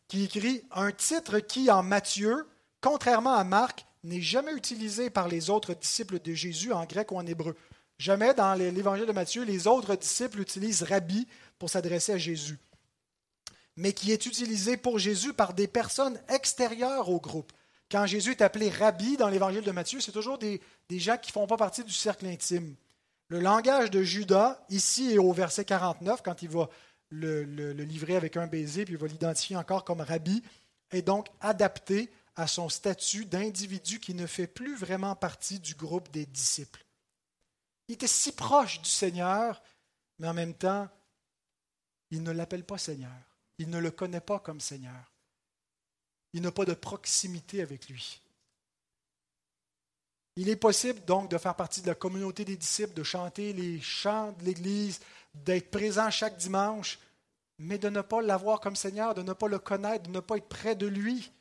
qui écrit un titre qui, en Matthieu, contrairement à Marc, n'est jamais utilisé par les autres disciples de Jésus en grec ou en hébreu. Jamais dans l'évangile de Matthieu, les autres disciples utilisent rabbi pour s'adresser à Jésus mais qui est utilisé pour Jésus par des personnes extérieures au groupe. Quand Jésus est appelé rabbi dans l'évangile de Matthieu, c'est toujours des, gens qui ne font pas partie du cercle intime. Le langage de Judas, ici et au verset 49, quand il va le, livrer avec un baiser, puis il va l'identifier encore comme rabbi, est donc adapté à son statut d'individu qui ne fait plus vraiment partie du groupe des disciples. Il était si proche du Seigneur, mais en même temps, il ne l'appelle pas Seigneur. Il ne le connaît pas comme Seigneur. Il n'a pas de proximité avec lui. Il est possible donc de faire partie de la communauté des disciples, de chanter les chants de l'Église, d'être présent chaque dimanche, mais de ne pas l'avoir comme Seigneur, de ne pas le connaître, de ne pas être près de lui,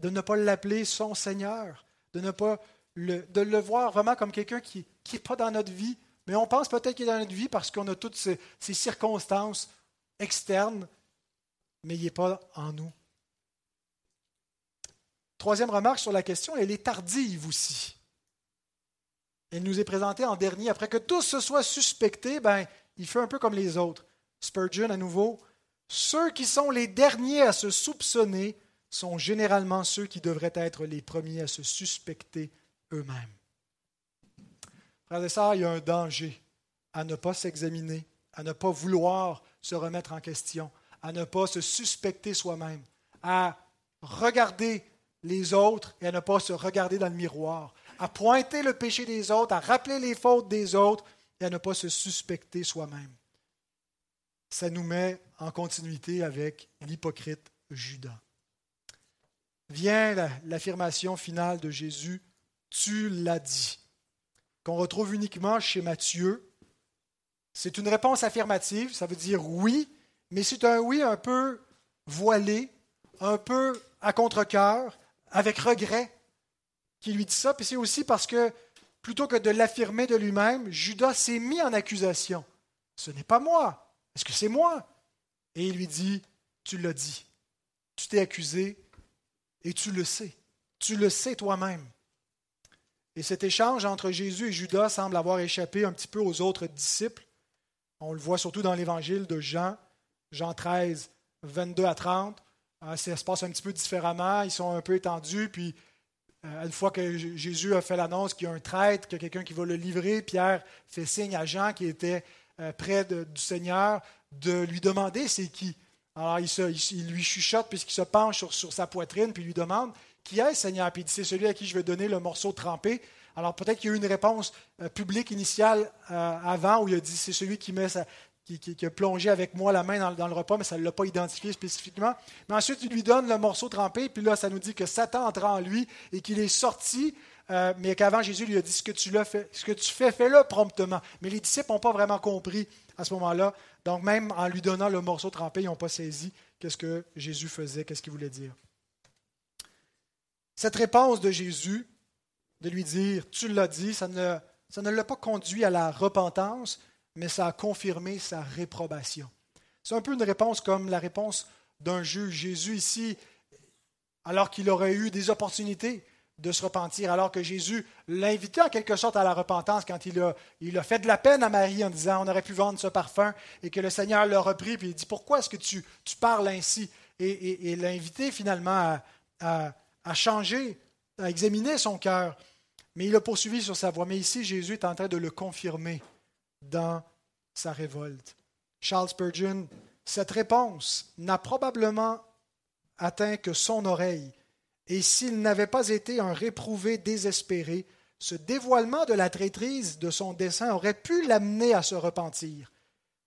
de ne pas l'appeler son Seigneur, de ne pas le, voir vraiment comme quelqu'un qui n'est pas dans notre vie, mais on pense peut-être qu'il est dans notre vie parce qu'on a toutes ces circonstances externes, mais il n'est pas en nous. Troisième remarque sur la question, elle est tardive aussi. Elle nous est présentée en dernier. Après que tous se soient suspectés, ben, il fait un peu comme les autres. Spurgeon, à nouveau, ceux qui sont les derniers à se soupçonner sont généralement ceux qui devraient être les premiers à se suspecter eux-mêmes. Frères et sœurs, il y a un danger à ne pas s'examiner, à ne pas vouloir se remettre en question, à ne pas se suspecter soi-même, à regarder les autres et à ne pas se regarder dans le miroir, à pointer le péché des autres, à rappeler les fautes des autres et à ne pas se suspecter soi-même. Ça nous met en continuité avec l'hypocrite Judas. Vient l'affirmation finale de Jésus, tu l'as dit, qu'on retrouve uniquement chez Matthieu. C'est une réponse affirmative, ça veut dire oui, mais c'est un oui un peu voilé, un peu à contre-coeur, avec regret qui lui dit ça, puis c'est aussi parce que plutôt que de l'affirmer de lui-même, Judas s'est mis en accusation. Ce n'est pas moi. Est-ce que c'est moi? Et il lui dit, tu l'as dit. Tu t'es accusé et tu le sais. Tu le sais toi-même. Et cet échange entre Jésus et Judas semble avoir échappé un petit peu aux autres disciples. On le voit surtout dans l'évangile de Jean, Jean 13, 22 à 30. Ah, ça se passe un petit peu différemment. Ils sont un peu étendus, puis euh, une fois que Jésus a fait l'annonce qu'il y a un traître, qu'il y a quelqu'un qui va le livrer, Pierre fait signe à Jean qui était euh, près du Seigneur de lui demander c'est qui. Alors il, lui chuchote puisqu'il se penche sur, sa poitrine puis lui demande qui est Seigneur? Puis il dit c'est celui à qui je vais donner le morceau trempé. Alors peut-être qu'il y a eu une réponse euh, publique initiale avant où il a dit c'est celui qui met sa, qui, a plongé avec moi la main dans, le repas, mais ça ne l'a pas identifié spécifiquement. Mais ensuite, il lui donne le morceau trempé, puis là, ça nous dit que Satan entra en lui et qu'il est sorti, euh, mais qu'avant, Jésus lui a dit, ce que tu, fait, ce que tu fais, fais-le promptement. Mais les disciples n'ont pas vraiment compris à ce moment-là. Donc, même en lui donnant le morceau trempé, ils n'ont pas saisi qu'est-ce que Jésus faisait, qu'est-ce qu'il voulait dire. Cette réponse de Jésus, de lui dire, tu l'as dit, ça ne, ça ne l'a pas conduit à la repentance, mais ça a confirmé sa réprobation. C'est un peu une réponse comme la réponse d'un juge. Jésus ici, alors qu'il aurait eu des opportunités de se repentir, alors que Jésus l'invitait en quelque sorte à la repentance quand il a, il a fait de la peine à Marie en disant on aurait pu vendre ce parfum et que le Seigneur l'a repris, puis il dit pourquoi est-ce que tu, tu parles ainsi? Et, et, l'invité finalement à, à changer, à examiner son cœur. Mais il a poursuivi sur sa voie. Mais ici, Jésus est en train de le confirmer dans sa révolte. Charles Spurgeon, cette réponse n'a probablement atteint que son oreille, et s'il n'avait pas été un réprouvé désespéré, ce dévoilement de la traîtrise de son dessein aurait pu l'amener à se repentir.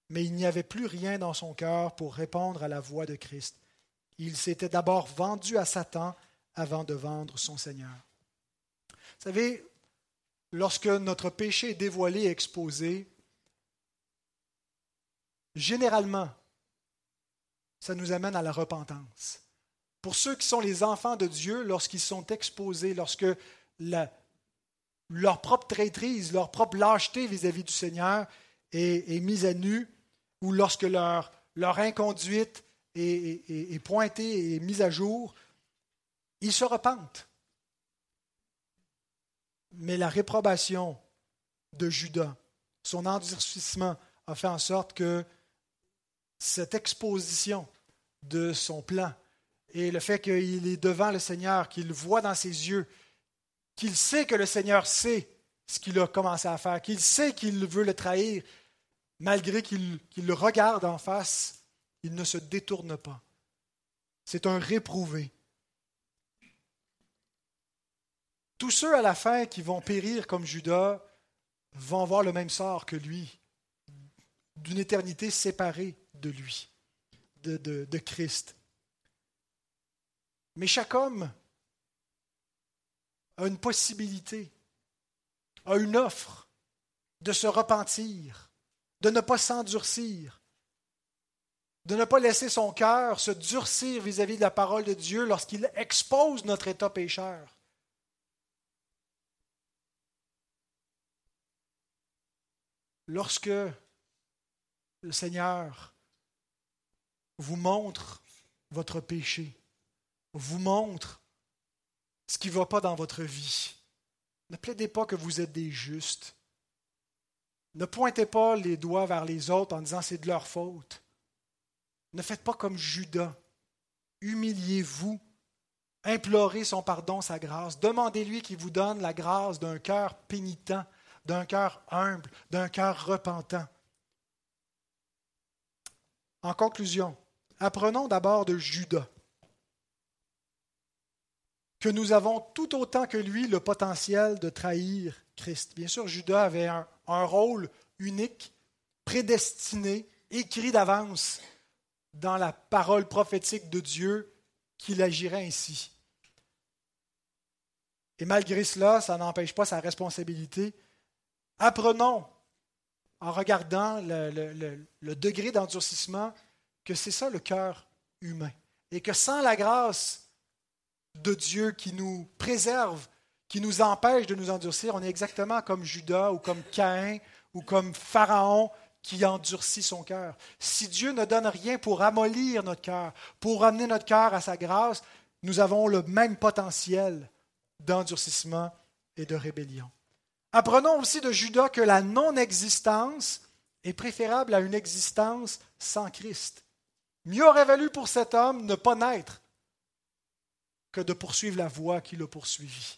Mais il n'y avait plus rien dans son cœur pour répondre à la voix de Christ. Il s'était d'abord vendu à Satan avant de vendre son Seigneur. Vous savez, lorsque notre péché est dévoilé et exposé, généralement, ça nous amène à la repentance. Pour ceux qui sont les enfants de Dieu, lorsqu'ils sont exposés, lorsque leur propre traîtrise, leur propre lâcheté vis-à-vis du Seigneur est, mise à nu, ou lorsque leur, leur inconduite est, est, pointée et mise à jour, ils se repentent. Mais la réprobation de Judas, son endurcissement, a fait en sorte que cette exposition de son plan et le fait qu'il est devant le Seigneur, qu'il voit dans ses yeux, qu'il sait que le Seigneur sait ce qu'il a commencé à faire, qu'il sait qu'il veut le trahir, malgré qu'il le regarde en face, il ne se détourne pas. C'est un réprouvé. Tous ceux à la fin qui vont périr comme Judas vont avoir le même sort que lui, d'une éternité séparée de lui, de, Christ. Mais chaque homme a une possibilité, a une offre de se repentir, de ne pas s'endurcir, de ne pas laisser son cœur se durcir vis-à-vis de la parole de Dieu lorsqu'il expose notre état pécheur. Lorsque le Seigneur vous montre votre péché, vous montre ce qui ne va pas dans votre vie, ne plaidez pas que vous êtes des justes. Ne pointez pas les doigts vers les autres en disant c'est de leur faute. Ne faites pas comme Judas. Humiliez-vous. Implorez son pardon, sa grâce. Demandez-lui qu'il vous donne la grâce d'un cœur pénitent, d'un cœur humble, d'un cœur repentant. En conclusion, apprenons d'abord de Judas que nous avons tout autant que lui le potentiel de trahir Christ. Bien sûr, Judas avait un, rôle unique, prédestiné, écrit d'avance dans la parole prophétique de Dieu qu'il agirait ainsi. Et malgré cela, ça n'empêche pas sa responsabilité. Apprenons, en regardant le, degré d'endurcissement, que c'est ça le cœur humain. Et que sans la grâce de Dieu qui nous préserve, qui nous empêche de nous endurcir, on est exactement comme Judas ou comme Caïn ou comme Pharaon qui endurcit son cœur. Si Dieu ne donne rien pour amollir notre cœur, pour amener notre cœur à sa grâce, nous avons le même potentiel d'endurcissement et de rébellion. Apprenons aussi de Judas que la non-existence est préférable à une existence sans Christ. Mieux aurait valu pour cet homme ne pas naître que de poursuivre la voie qui l'a poursuivi.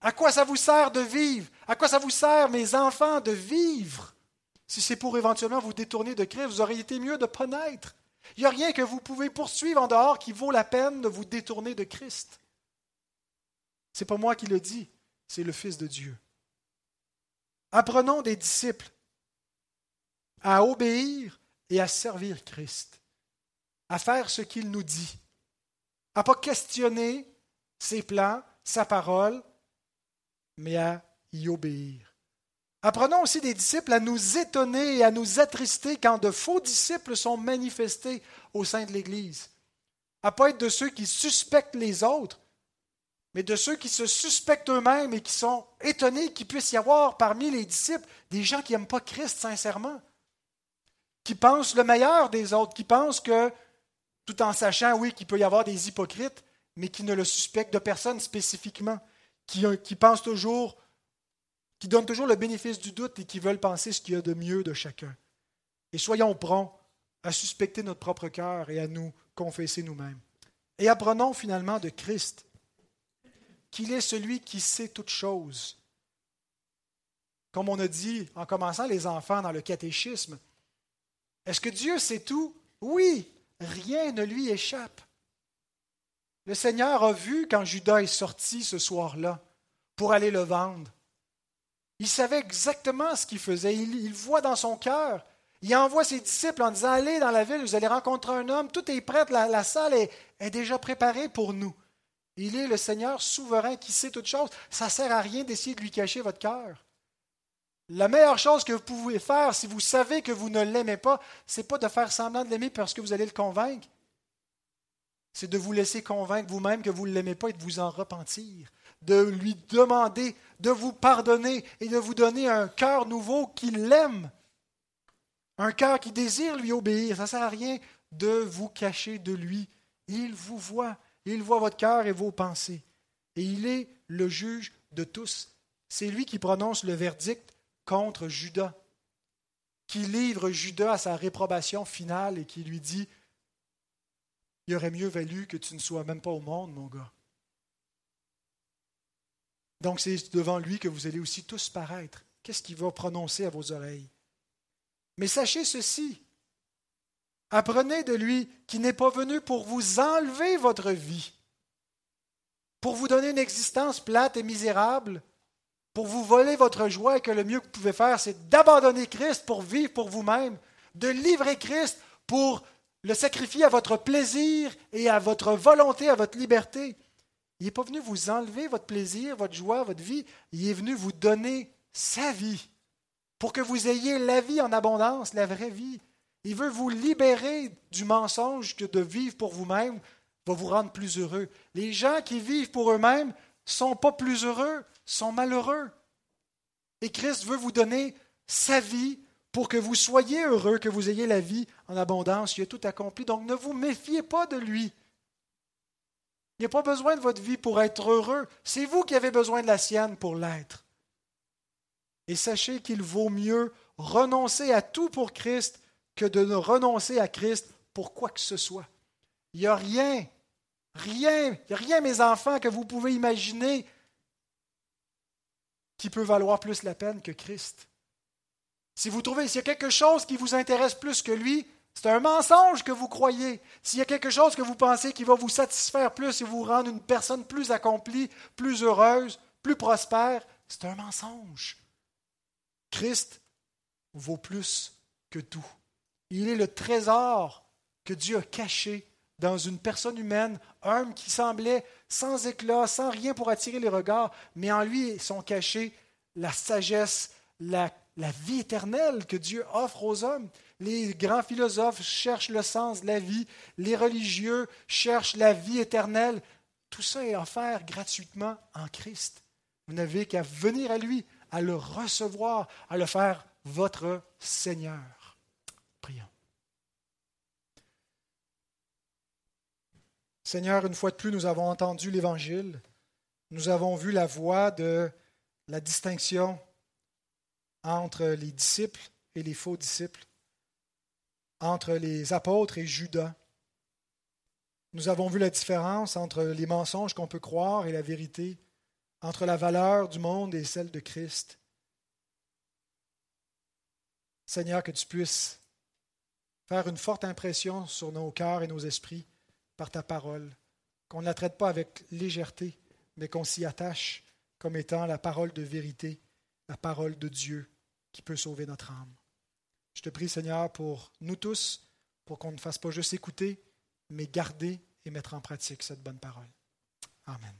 À quoi ça vous sert de vivre? À quoi ça vous sert, mes enfants, de vivre? Si c'est pour éventuellement vous détourner de Christ, vous auriez été mieux de ne pas naître. Il n'y a rien que vous pouvez poursuivre en dehors qui vaut la peine de vous détourner de Christ. Ce n'est pas moi qui le dis, c'est le Fils de Dieu. Apprenons des disciples à obéir et à servir Christ, à faire ce qu'il nous dit, à ne pas questionner ses plans, sa parole, mais à y obéir. Apprenons aussi des disciples à nous étonner et à nous attrister quand de faux disciples sont manifestés au sein de l'Église. À ne pas être de ceux qui suspectent les autres, mais de ceux qui se suspectent eux-mêmes et qui sont étonnés qu'il puisse y avoir parmi les disciples des gens qui n'aiment pas Christ sincèrement, qui pensent le meilleur des autres, qui pensent que, tout en sachant, oui, qu'il peut y avoir des hypocrites, mais qui ne le suspectent de personne spécifiquement, qui, qui pensent toujours qui donnent toujours le bénéfice du doute et qui veulent penser ce qu'il y a de mieux de chacun. Et soyons prompts à suspecter notre propre cœur et à nous confesser nous-mêmes. Et apprenons finalement de Christ qu'il est celui qui sait toutes choses. Comme on a dit en commençant les enfants dans le catéchisme, est-ce que Dieu sait tout? Oui, rien ne lui échappe. Le Seigneur a vu quand Judas est sorti ce soir-là pour aller le vendre. Il savait exactement ce qu'il faisait. Il, voit dans son cœur. Il envoie ses disciples en disant Allez dans la ville, vous allez rencontrer un homme, tout est prêt, la, salle est, déjà préparée pour nous. Il est le Seigneur souverain qui sait toutes choses. Ça ne sert à rien d'essayer de lui cacher votre cœur. La meilleure chose que vous pouvez faire si vous savez que vous ne l'aimez pas, c'est pas de faire semblant de l'aimer parce que vous allez le convaincre. C'est de vous laisser convaincre vous-même que vous ne l'aimez pas et de vous en repentir de lui demander de vous pardonner et de vous donner un cœur nouveau qui l'aime, un cœur qui désire lui obéir. Ça ne sert à rien de vous cacher de lui. Il vous voit, il voit votre cœur et vos pensées. Et il est le juge de tous. C'est lui qui prononce le verdict contre Judas, qui livre Judas à sa réprobation finale et qui lui dit, il aurait mieux valu que tu ne sois même pas au monde, mon gars. Donc c'est devant lui que vous allez aussi tous paraître. Qu'est-ce qu'il va prononcer à vos oreilles? Mais sachez ceci. Apprenez de lui qui n'est pas venu pour vous enlever votre vie, pour vous donner une existence plate et misérable, pour vous voler votre joie et que le mieux que vous pouvez faire, c'est d'abandonner Christ pour vivre pour vous-même, de livrer Christ pour le sacrifier à votre plaisir et à votre volonté, à votre liberté. Il n'est pas venu vous enlever votre plaisir, votre joie, votre vie. Il est venu vous donner sa vie pour que vous ayez la vie en abondance, la vraie vie. Il veut vous libérer du mensonge que de vivre pour vous-même va vous rendre plus heureux. Les gens qui vivent pour eux-mêmes sont pas plus heureux, sont malheureux. Et Christ veut vous donner sa vie pour que vous soyez heureux, que vous ayez la vie en abondance. Il a tout accompli. Donc ne vous méfiez pas de lui. Il n'y a pas besoin de votre vie pour être heureux. C'est vous qui avez besoin de la sienne pour l'être. Et sachez qu'il vaut mieux renoncer à tout pour Christ que de ne renoncer à Christ pour quoi que ce soit. Il n'y a rien, rien, il n'y a rien, mes enfants, que vous pouvez imaginer qui peut valoir plus la peine que Christ. Si vous trouvez, s'il y a quelque chose qui vous intéresse plus que lui, c'est un mensonge que vous croyez. S'il y a quelque chose que vous pensez qui va vous satisfaire plus et vous rendre une personne plus accomplie, plus heureuse, plus prospère, c'est un mensonge. Christ vaut plus que tout. Il est le trésor que Dieu a caché dans une personne humaine, homme qui semblait sans éclat, sans rien pour attirer les regards, mais en lui sont cachés la sagesse, la, la vie éternelle que Dieu offre aux hommes. Les grands philosophes cherchent le sens de la vie, les religieux cherchent la vie éternelle. Tout ça est offert gratuitement en Christ. Vous n'avez qu'à venir à lui, à le recevoir, à le faire votre Seigneur. Prions. Seigneur, une fois de plus, nous avons entendu l'Évangile. Nous avons vu la voie de la distinction entre les disciples et les faux disciples, entre les apôtres et Judas. Nous avons vu la différence entre les mensonges qu'on peut croire et la vérité, entre la valeur du monde et celle de Christ. Seigneur, que tu puisses faire une forte impression sur nos cœurs et nos esprits par ta parole, qu'on ne la traite pas avec légèreté, mais qu'on s'y attache comme étant la parole de vérité, la parole de Dieu qui peut sauver notre âme. Je te prie, Seigneur, pour nous tous, pour qu'on ne fasse pas juste écouter, mais garder et mettre en pratique cette bonne parole. Amen.